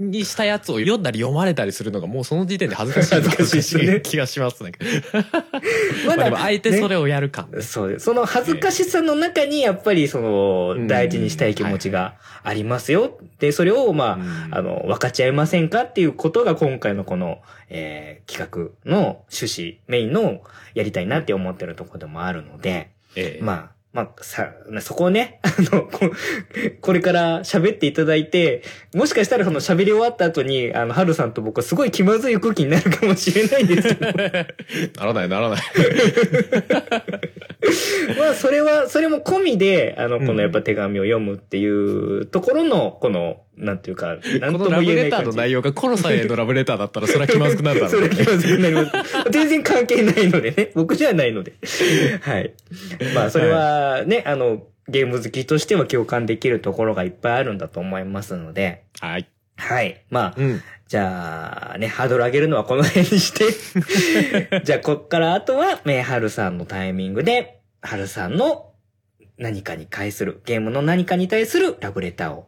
にしたやつを読んだり読まれたりするのがもうその時点で恥ずかしい恥ずかしいですね気がしますね。ままあでもあえてそねれをやるか。そうです。その恥ずかしさの中に、やっぱりそのう、ん大事にしたい気持ちがありますよ。で、それを、まあ、うんあの、分かち合いませんかっていうことが今回のこの、えー企画の趣旨、メインのやりたいなって思ってるところでもあるので、ええ。まあ、まあ、さ、そこをね、あの、ここれから喋っていただいて、もしかしたらその喋り終わった後に、あの、はるさんと僕はすごい気まずい空気になるかもしれないんですけど、ならないならない。まあ、それは、それも込みで、あの、うん。このやっぱ手紙を読むっていうところの、この、なんていうか、なんことも言えない感じ。レターの内容がコロさんへのラブレターだったらそれは気まずくなるだろね そうれ気まずくなります。全然関係ないのでね。僕じゃないので。はい。まあ、それはね、あの、ゲーム好きとしては共感できるところがいっぱいあるんだと思いますので、はい。はい。まあ、うん。じゃあ、ね、ハードル上げるのはこの辺にして、じゃあ、こっからあとは、ね、はるさんのタイミングで、はるさんの何かに対する、ゲームの何かに対するラブレターを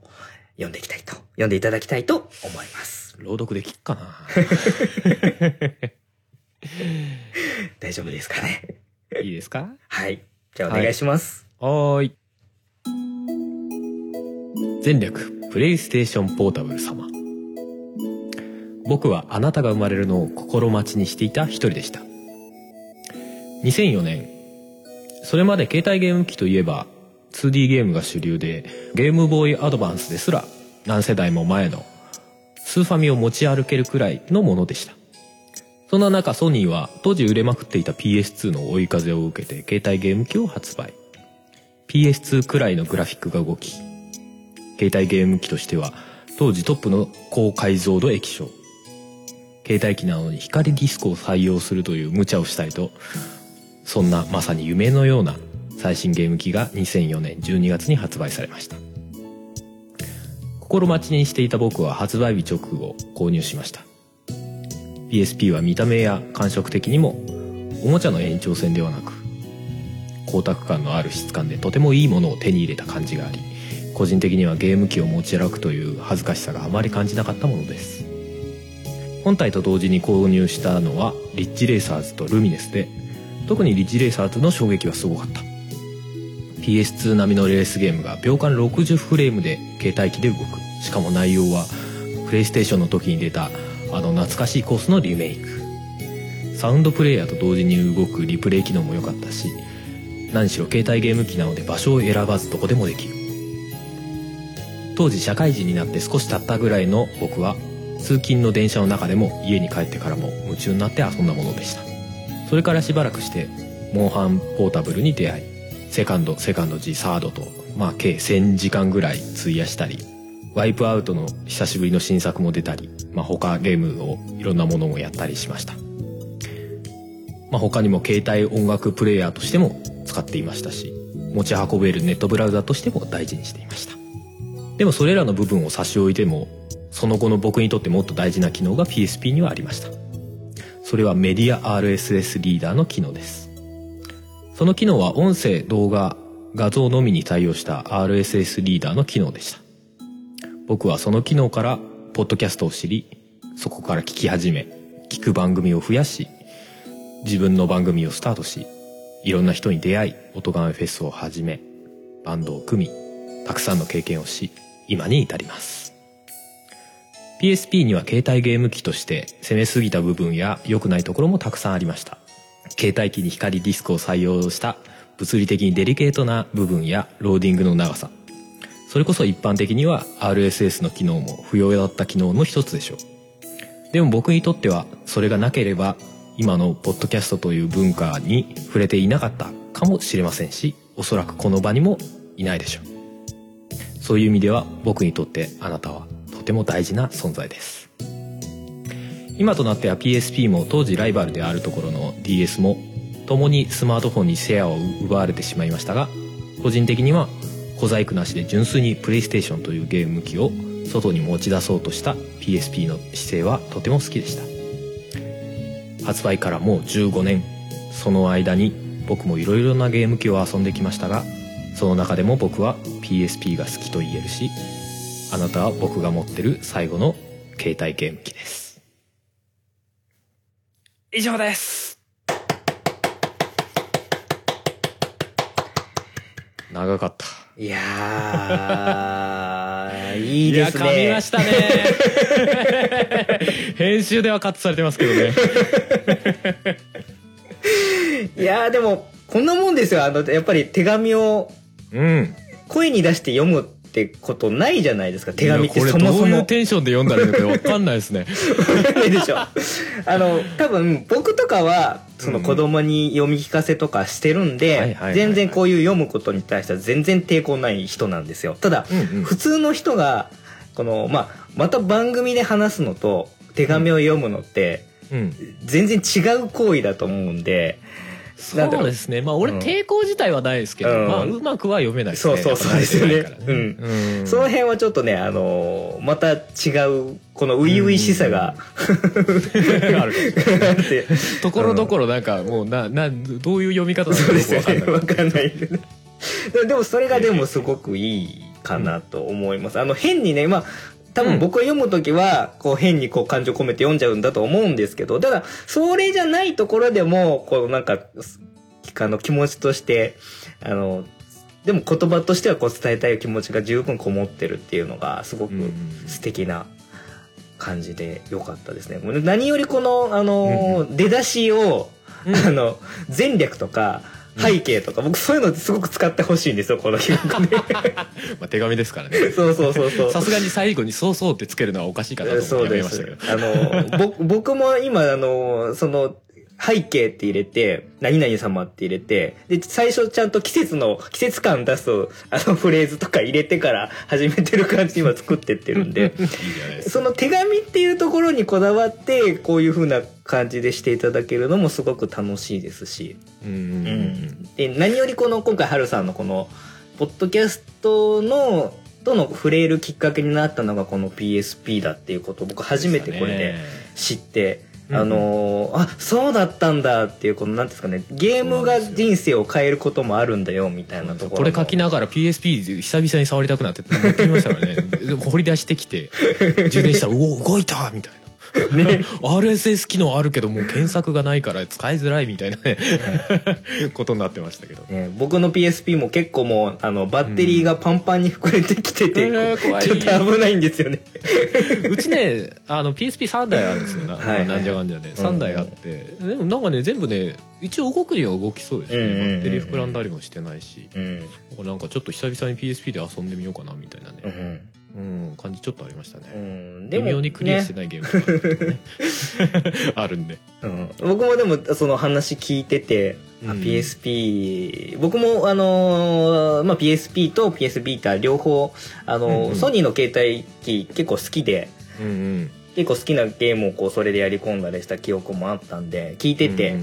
読んでいきたいと、読んでいただきたいと思います。朗読できっかな。大丈夫ですかね？いいですか？はい。じゃあ、お願いします。はーい。前略、プレイステーションポータブル様。僕はあなたが生まれるのを心待ちにしていた一人でした。2004年、それまで携帯ゲーム機といえば 2D ゲームが主流で、ゲームボーイアドバンスですら何世代も前のスーファミを持ち歩けるくらいのものでした。そんな中ソニーは当時売れまくっていた PS2 の追い風を受けて携帯ゲーム機を発売。PS2 くらいのグラフィックが動き、携帯ゲーム機としては当時トップの高解像度液晶。携帯機なのに光ディスコを採用するという無茶をしたりと、そんなまさに夢のような最新ゲーム機が2004年12月に発売されました。心待ちにしていた僕は発売日直後購入しました。PSP は見た目や感触的にもおもちゃの延長線ではなく光沢感のある質感でとてもいいものを手に入れた感じがあり個人的にはゲーム機を持ち歩くという恥ずかしさがあまり感じなかったものです本体と同時に購入したのはリッチレーサーズとルミネスで特にリッチレーサーズの衝撃はすごかった PS2 並みのレースゲームが秒間60フレームで携帯機で動く。しかも内容はプレイステーションの時に出たあの懐かしいコースのリメイク。サウンドプレイヤーと同時に動くリプレイ機能も良かったし何しろ携帯ゲーム機なので場所を選ばずどこでもできる。当時社会人になって少し経ったぐらいの僕は通勤の電車の中でも家に帰ってからも夢中になって遊んだものでした。それからしばらくしてモンハンポータブルに出会いセカンドセカンド G サードとまあ計1000時間ぐらい費やしたりワイプアウトの久しぶりの新作も出たり、まあ、他ゲームをいろんなものもやったりしました。まあ、他にも携帯音楽プレイヤーとしても使っていましたし持ち運べるネットブラウザとしても大事にしていました。でもそれらの部分を差し置いてもその後の僕にとってもっと大事な機能が PSP にはありました。それはメディア RSS リーダーの機能です。その機能は音声動画画像のみに対応した RSS リーダーの機能でした。僕はその機能からポッドキャストを知りそこから聞き始め聞く番組を増やし自分の番組をスタートしいろんな人に出会い音ガメフェスを始めバンドを組みたくさんの経験をし今に至ります。PSP には携帯ゲーム機として攻めすぎた部分や良くないところもたくさんありました。携帯機に光ディスクを採用した物理的にデリケートな部分やローディングの長さ。それこそ一般的には RSS の機能も不要だった機能の一つでしょう。でも僕にとってはそれがなければ今のポッドキャストという文化に触れていなかったかもしれませんしおそらくこの場にもいないでしょう。そういう意味では僕にとってあなたはとても大事な存在です。今となっては PSP も当時ライバルであるところの DS も共にスマートフォンにシェアを奪われてしまいましたが個人的には小細工なしで純粋にプレイステーションというゲーム機を外に持ち出そうとした PSP の姿勢はとても好きでした。発売からもう15年その間に僕もいろいろなゲーム機を遊んできましたがその中でも僕は PSP が好きと言えるしあなたは僕が持ってる最後の携帯ゲーム機です。以上です長かったいやー、いいですね。噛みましたね。編集ではカットされてますけどね。いやー、でも、こんなもんですよ。あの、やっぱり手紙をうん。声に出して読むってことないじゃないですか。手紙ってそもそも。これどういうテンションで読んだらいいのかわかんないですね。でしょ。あの、多分僕とかは、その子供に読み聞かせとかしてるんで全然こういう読むことに対しては全然抵抗ない人なんですよ。ただ、うんうん普通の人が、この、まあ、また番組で話すのと、手紙を読むのって、うん。全然違う行為だと思うんで、なんそうですね。まあ俺うん抵抗自体はないですけど、うんまあうまくは読めないですね。そうそうそうですよねやっぱ慣れてないからうん。その辺はちょっとね、あのーまた違う、この初々しさが、あるあって、ところどころなんかもうな、な、どういう読み方なのかそうですよね。よくわかんない。でもそれがでもすごくいいかなと思います。あの変にね、まあ、多分僕が読むときは、こう変にこう感情込めて読んじゃうんだと思うんですけど、ただ、それじゃないところでも、こうなんか、あの気持ちとして、あの、でも言葉としてはこう伝えたい気持ちが十分こもってるっていうのがすごくうん。素敵な感じで良かったですね。もう何よりこの、あの、出だしを、うん。あの、前略とか、背景とか、僕そういうのすごく使ってほしいんですよ、この企画で。まあ手紙ですからね。そうそうそうそう。さすがに最後にそうそうってつけるのはおかしいかなと思ってやめそうですましたけど。。あの、ぼ僕も今、あの、その、背景って入れて、何々様って入れて、で、最初ちゃんと季節の、季節感出す、あのフレーズとか入れてから始めてる感じに今作ってってるんで。その手紙っていうところにこだわって、こういう風な感じでしていただけるのもすごく楽しいですし、うん。で、何よりこの、今回、ハルさんのこの、ポッドキャストの、との触れるきっかけになったのがこの PSP だっていうことを僕初めてこれで知って、うんあのーあ、そうだったんだっていう、この、なんですかね、ゲームが人生を変えることもあるんだよ、みたいなところ。これ書きながら PSP 久々に触りたくなって持ってきましたからね掘り出してきて充電したら「うお動いた!」みたいな。ね。RSS 機能あるけどもう検索がないから使いづらいみたいなね。ことになってましたけど。ね僕の PSP も結構もう、あの、バッテリーがパンパンに膨れてきてて、うん。ちょっと危ないんですよね。うちねあの PSP3 台あるんですよな,、はいはいなんじゃかんじゃね。3台あって、でもなんかね全部ね一応動くには動きそうですね、うんうんうんうん。バッテリー膨らんだりもしてないし。うん。なんかちょっと久々に PSP で遊んでみようかなみたいなうね、ん。うん。感じちょっとありましたうね、ん。でも、微妙にクリアしてねないゲームね。あるんで。うん、僕もでもその話聞いてて、あうん。PSP 僕もあのーまあ PSP と PS ビータ両方あのーうんうん。ソニーの携帯機結構好きでうんうん。結構好きなゲームをこうそれでやり込んだりした記憶もあったんで聞いてて、うん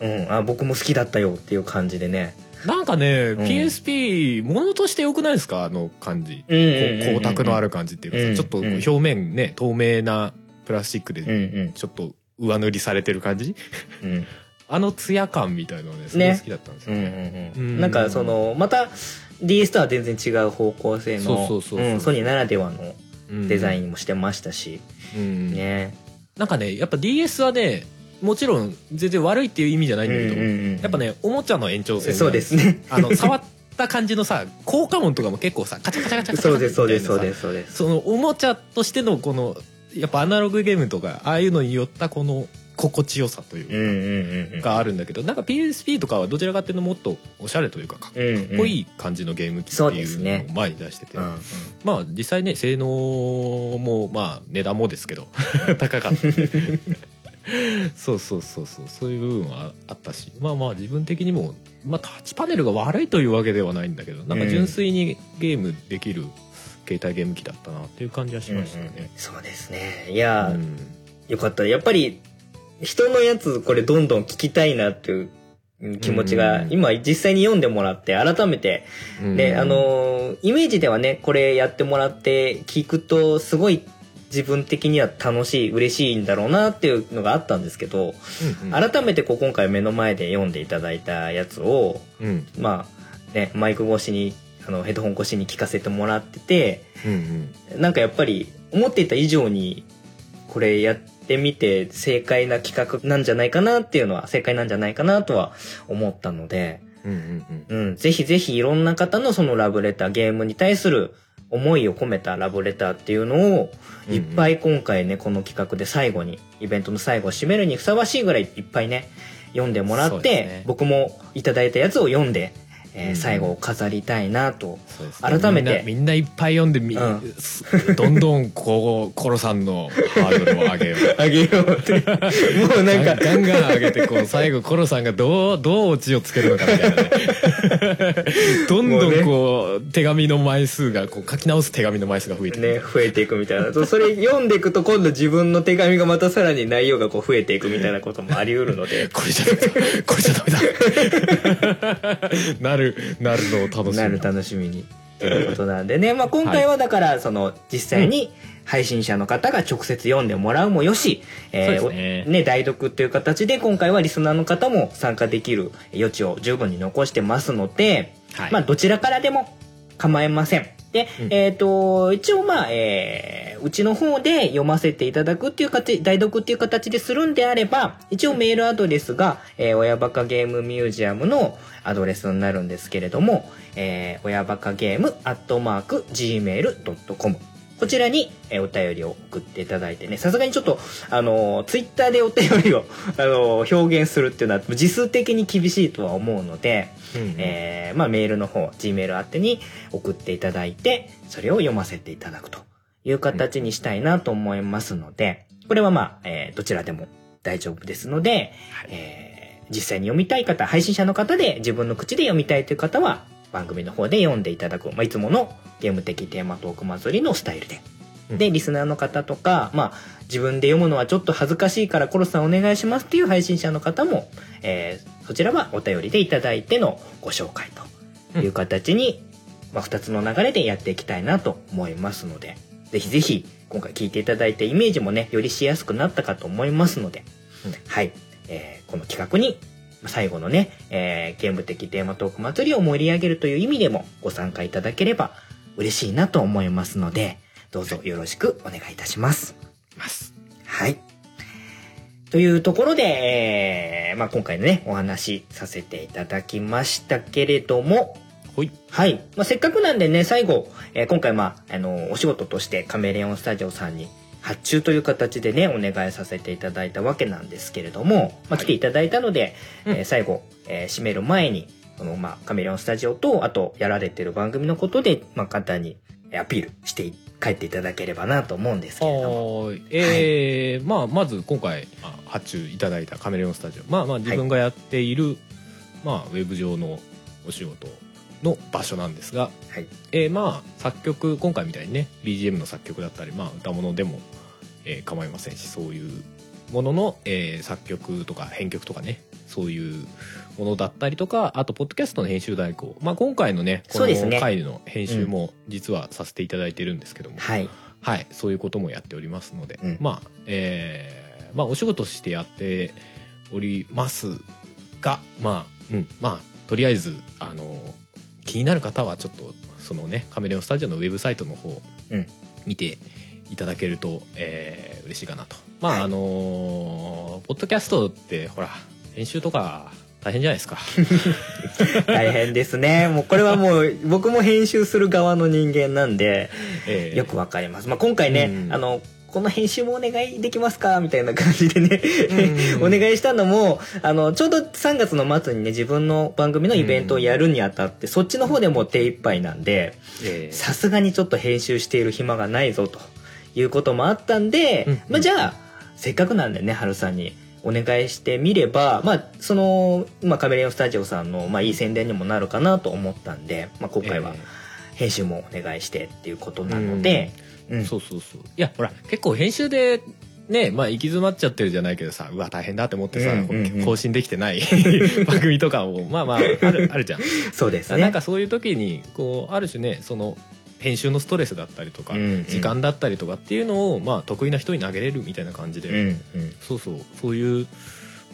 うん。うん、あ僕も好きだったよっていう感じでね。なんかね、ん。PSP ものとして良くないですか？あの感じ、光沢のある感じっていうかちょっと表面ね透明なプラスチックうんでちょっと上塗りされてる感じ？うん。う んあのツヤ感みたいのねすごい好きだったんですよ、うんうんううん。んなんかそのまた DS とは全然違う方向性のソニーならではのうん。デザインもしてましたし、うん。ね。なんかねやっぱ DS はねもちろん全然悪いっていう意味じゃないんだけど、うんうんうんやっぱねおもちゃの延長線そうですね。あの触った感じのさ効果音とかも結構さカチャカチャカチャカチャそうですそうですそうですそうです。そのおもちゃとしてのこのやっぱアナログゲームとかああいうのによったこの心地よさというか。があるんだけどなんか PSP とかはどちらかっていうともっとおしゃれというかかっこいい感じのゲーム機っていうのを前に出してて、うんうんまあ実際ね性能もまあ値段もですけど 高かったそうそうそうそう。そういう部分はあったし。まあまあ自分的にも、まあ、タッチパネルが悪いというわけではないんだけどなんか純粋にゲームできる携帯ゲーム機だったなっていう感じはしましたうんうんね。そうですね。いやー、うん。よかった。やっぱり人のやつこれどんどん聞きたいなっていう気持ちがうん。今実際に読んでもらって改めて。で、あのーイメージではね、これやってもらって聞くと、すごい自分的には楽しい、嬉しいんだろうなっていうのがあったんですけど、うんうん。改めてこう今回目の前で読んでいただいたやつを、うん。まあ、ね、マイク越しに、あの、ヘッドホン越しに聞かせてもらってて、うんうん。なんかやっぱり思っていた以上に、これやってみて正解な企画なんじゃないかなっていうのは、正解なんじゃないかなとは思ったので、うんうんうん。うん、ぜひぜひいろんな方のそのラブレター、ゲームに対する思いを込めたラブレターっていうのを、いっぱい今回ね、この企画で最後に、イベントの最後を締めるにふさわしいぐらいいっぱいね、読んでもらって、ね。僕もいただいたやつを読んで、えーうん最後を飾りたいなと。そうですね改めてみんないっぱい読んでみ、うんす どんどんこうコロさんのハードルを上げよう あげようって。もうなんか、ガンガン上げてこう最後コロさんがどうどうオチをつけるのかみたいなね どんどんこう手紙の枚数がこう書き直す手紙の枚数が増えてくね、増えていくみたいな。それ読んでいくと今度自分の手紙がまたさらに内容がこう増えていくみたいなこともあり得るので。これじゃダメだこれじゃダメだなるなるのを楽しみな。る楽しみに。ということなんでね、まあ今回はだから、その、実際に配信者の方が直接読んでもらうもよし、えーそうですね。おね、代読っていう形で今回はリスナーの方も参加できる余地を十分に残してますので、はい。まあどちらからでも構いません。で、うん。えっ、と、一応まあ、えーうちの方で読ませていただくっていう形、代読っていう形でするんであれば、一応メールアドレスが、えー親バカゲームミュージアムのアドレスになるんですけれども、えー、親バカゲームアットマーク gmail.com こちらに、えーお便りを送っていただいてね、さすがにちょっと、あのツイッターでお便りを、あのー表現するっていうのは、字数的に厳しいとは思うので、うんえーまあメールの方、Gmail 宛てに送っていただいて、それを読ませていただくと。いう形にしたいなと思いますので、これはまあ、えーどちらでも大丈夫ですので、えー実際に読みたい方、配信者の方で自分の口で読みたいという方は、番組の方で読んでいただく、まあ、いつものゲーム的テーマトーク祭りのスタイルで。うん。で、リスナーの方とか、まあ、自分で読むのはちょっと恥ずかしいからコロさんお願いしますっていう配信者の方も、えーそちらはお便りでいただいてのご紹介という形に、まあ、2つの流れでやっていきたいなと思いますので、ぜひぜひ今回聞いていただいてイメージもね、よりしやすくなったかと思いますので、うん。はい、えーこの企画にまあ最後のね、えーゲーム的テーマトーク祭りを盛り上げるという意味でもご参加いただければ嬉しいなと思いますので、どうぞよろしくお願いいたします。ますはい。というところで、えーまあ、今回ね、お話しさせていただきましたけれども、ほいはい。まあ、せっかくなんでね、最後、えー今回、まあ、あの、お仕事としてカメレオンスタジオさんに発注という形でね、お願いさせていただいたわけなんですけれども、まあ、来ていただいたので、うん。えー最後、えー締める前に、この、まあ、カメレオンスタジオと、あと、やられてる番組のことで、まあ、簡単にえーアピールしてい帰っていただければなと思うんですけれども。はい。えーまあまず今回まあ発注いただいたカメレオンスタジオ。まあまあ自分がやっている、まあウェブ上のお仕事の場所なんですが、はい。えーまあ作曲今回みたいにね BGM の作曲だったりまあ歌物でも、えー構いませんしそういうものの、えー作曲とか編曲とかねそういうものだったりとかあとポッドキャストの編集代行、まあ、今回のねこの回の編集も実はさせていただいてるんですけども、はい。はい、そういうこともやっておりますので、うん。まあ、えーまあ、お仕事してやっておりますが、まあ、うん、まあ、とりあえず、あの、気になる方はちょっと、そのね、カメレオンスタジオのウェブサイトの方、うん見ていただけると、えー嬉しいかなと。まあ、はいあのーポッドキャストって、ほら、編集とか大変じゃないですか。大変ですね。もうこれはもう僕も編集する側の人間なんで、えーよくわかります。まあ、今回ね、うんあの、この編集もお願いできますか？みたいな感じでね、うん。お願いしたのも、あの、ちょうど3月の末にね、自分の番組のイベントをやるにあたって、そっちの方でもう手一杯なんで、えーさすがにちょっと編集している暇がないぞということもあったんで、うん。まあ、じゃあ、せっかくなんでね、春さんにお願いしてみれば、まあ、その、まあ、カメレオンスタジオさんの、まあ、いい宣伝にもなるかなと思ったんで、まあ、今回はえ編集もお願いしてっていうことなので、うん。そうそうそう。いやほら結構編集でねまあ行き詰まっちゃってるじゃないけどさうわ大変だって思ってさ、うんうんうん。更新できてない 番組とかもまあまああるあるじゃん、そうですね。なんかそういう時にこうある種ねその編集のストレスだったりとか、うんうん。時間だったりとかっていうのをまあ得意な人に投げれるみたいな感じで、うんうん。そうそう。そういう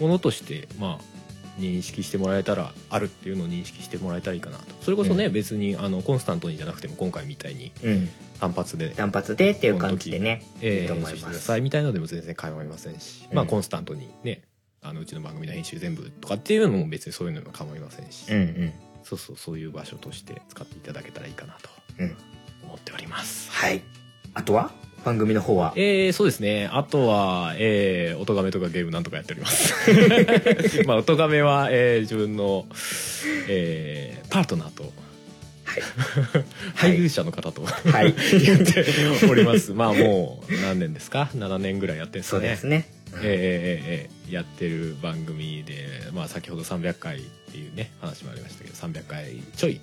ものとしてまあ認識してもらえたらあるっていうのを認識してもらえたらいいかなと。それこそね、うん。別にあのコンスタントにじゃなくても今回みたいにうん、単発で単発でっていう感じでね、いいとえー、思います。みたいなのでも全然構いませんし、うんまあコンスタントにねあのうちの番組の編集全部とかっていうのも別にそういうのも構いませんし、うんうん。そうそうそういう場所として使っていただけたらいいかなとうん思っております。はい。あとは？番組の方は？えー、そうですね。あとは、えー、音亀とかゲームなんとかやっております。まあ、音亀は、えー、自分の、えー、パートナーと、はい。配偶者の方と、はい。やっております。まあ、もう、何年ですか ?7 年ぐらいやってるんですかね。そうですね。えーえーえーやってる番組で、まあ、先ほど300回っていうね話もありましたけど300回ちょい、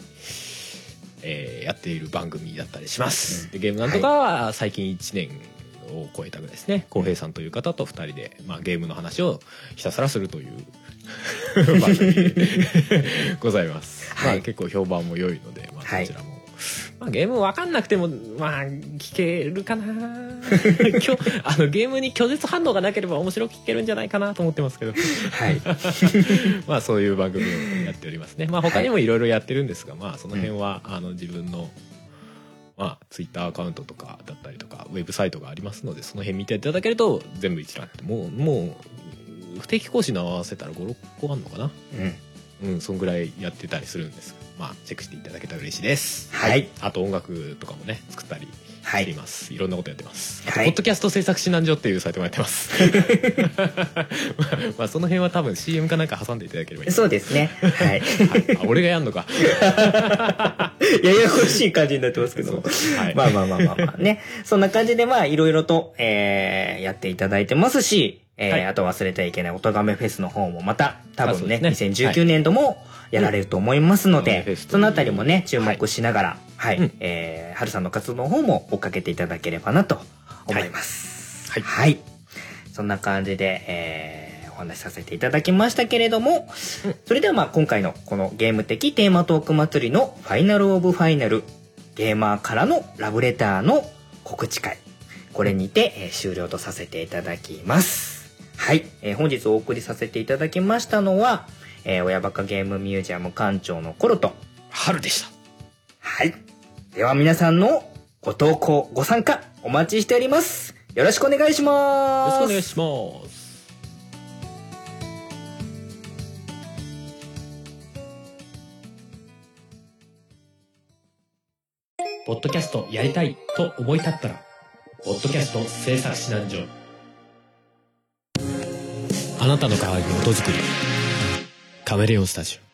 えーやっている番組だったりします。でゲームなんとかは最近1年を超えたぐらいですね浩平さんという方と2人で、まあ、ゲームの話をひたすらするという番組でございます。まあ、はい結構評判も良いので、まあ、はい。そちらも、まあ、ゲーム分かんなくてもまあ聞けるかな。今日あのゲームに拒絶反応がなければ面白く聞けるんじゃないかなと思ってますけど。はい。まあそういう番組をやっておりますね。まあ他にもいろいろやってるんですが、まあその辺は、あの自分のまあツイッターアカウントとかだったりとかウェブサイトがありますのでその辺見ていただけると全部一覧もうもう不定期更新の合わせたら56個あんのかな？うん。うんそんぐらいやってたりするんですがまあチェックしていただけたら嬉しいですはい。あと音楽とかもね作ったりはいしてい。ます、い、ろんなことやってます、あとはいポッドキャスト制作指南所っていうサイトもやってます まあ、まあその辺は多分 CM かなんか挟んでいただければいいそうですね。はい。はいあ俺がやんのか ややこしい感じになってますけども。はいまあまあまあまあまあね。そんな感じでまあいろいろと、えー、やっていただいてますし、えーはい。あと忘れてはいけない音亀フェスの方もまた多分ね、ね。2019年度もやられると思いますので、うん。音亀フェスというそのあたりもね、注目しながら、はい、うん。えー、春さんの活動の方も追っかけていただければなと思います。はい。はい。そんな感じで、えー、お話しさせていただきましたけれども、うん。それではまあ今回のこのゲーム的テーマトーク祭りのファイナルオブファイナル、ゲーマーからのラブレターの告知会。これにて、えー終了とさせていただきます。はい。えー本日お送りさせていただきましたのは、えー親バカゲームミュージアム館長のコロと、春でしたはい。では皆さんのご投稿、ご参加お待ちしております。よろしくお願いしよます。ろしくお願いしますポッドキャストやりたいと思い立ったら、ポッドキャスト制作指南所。あなたの代わりに音作り。カメレオンスタジオ。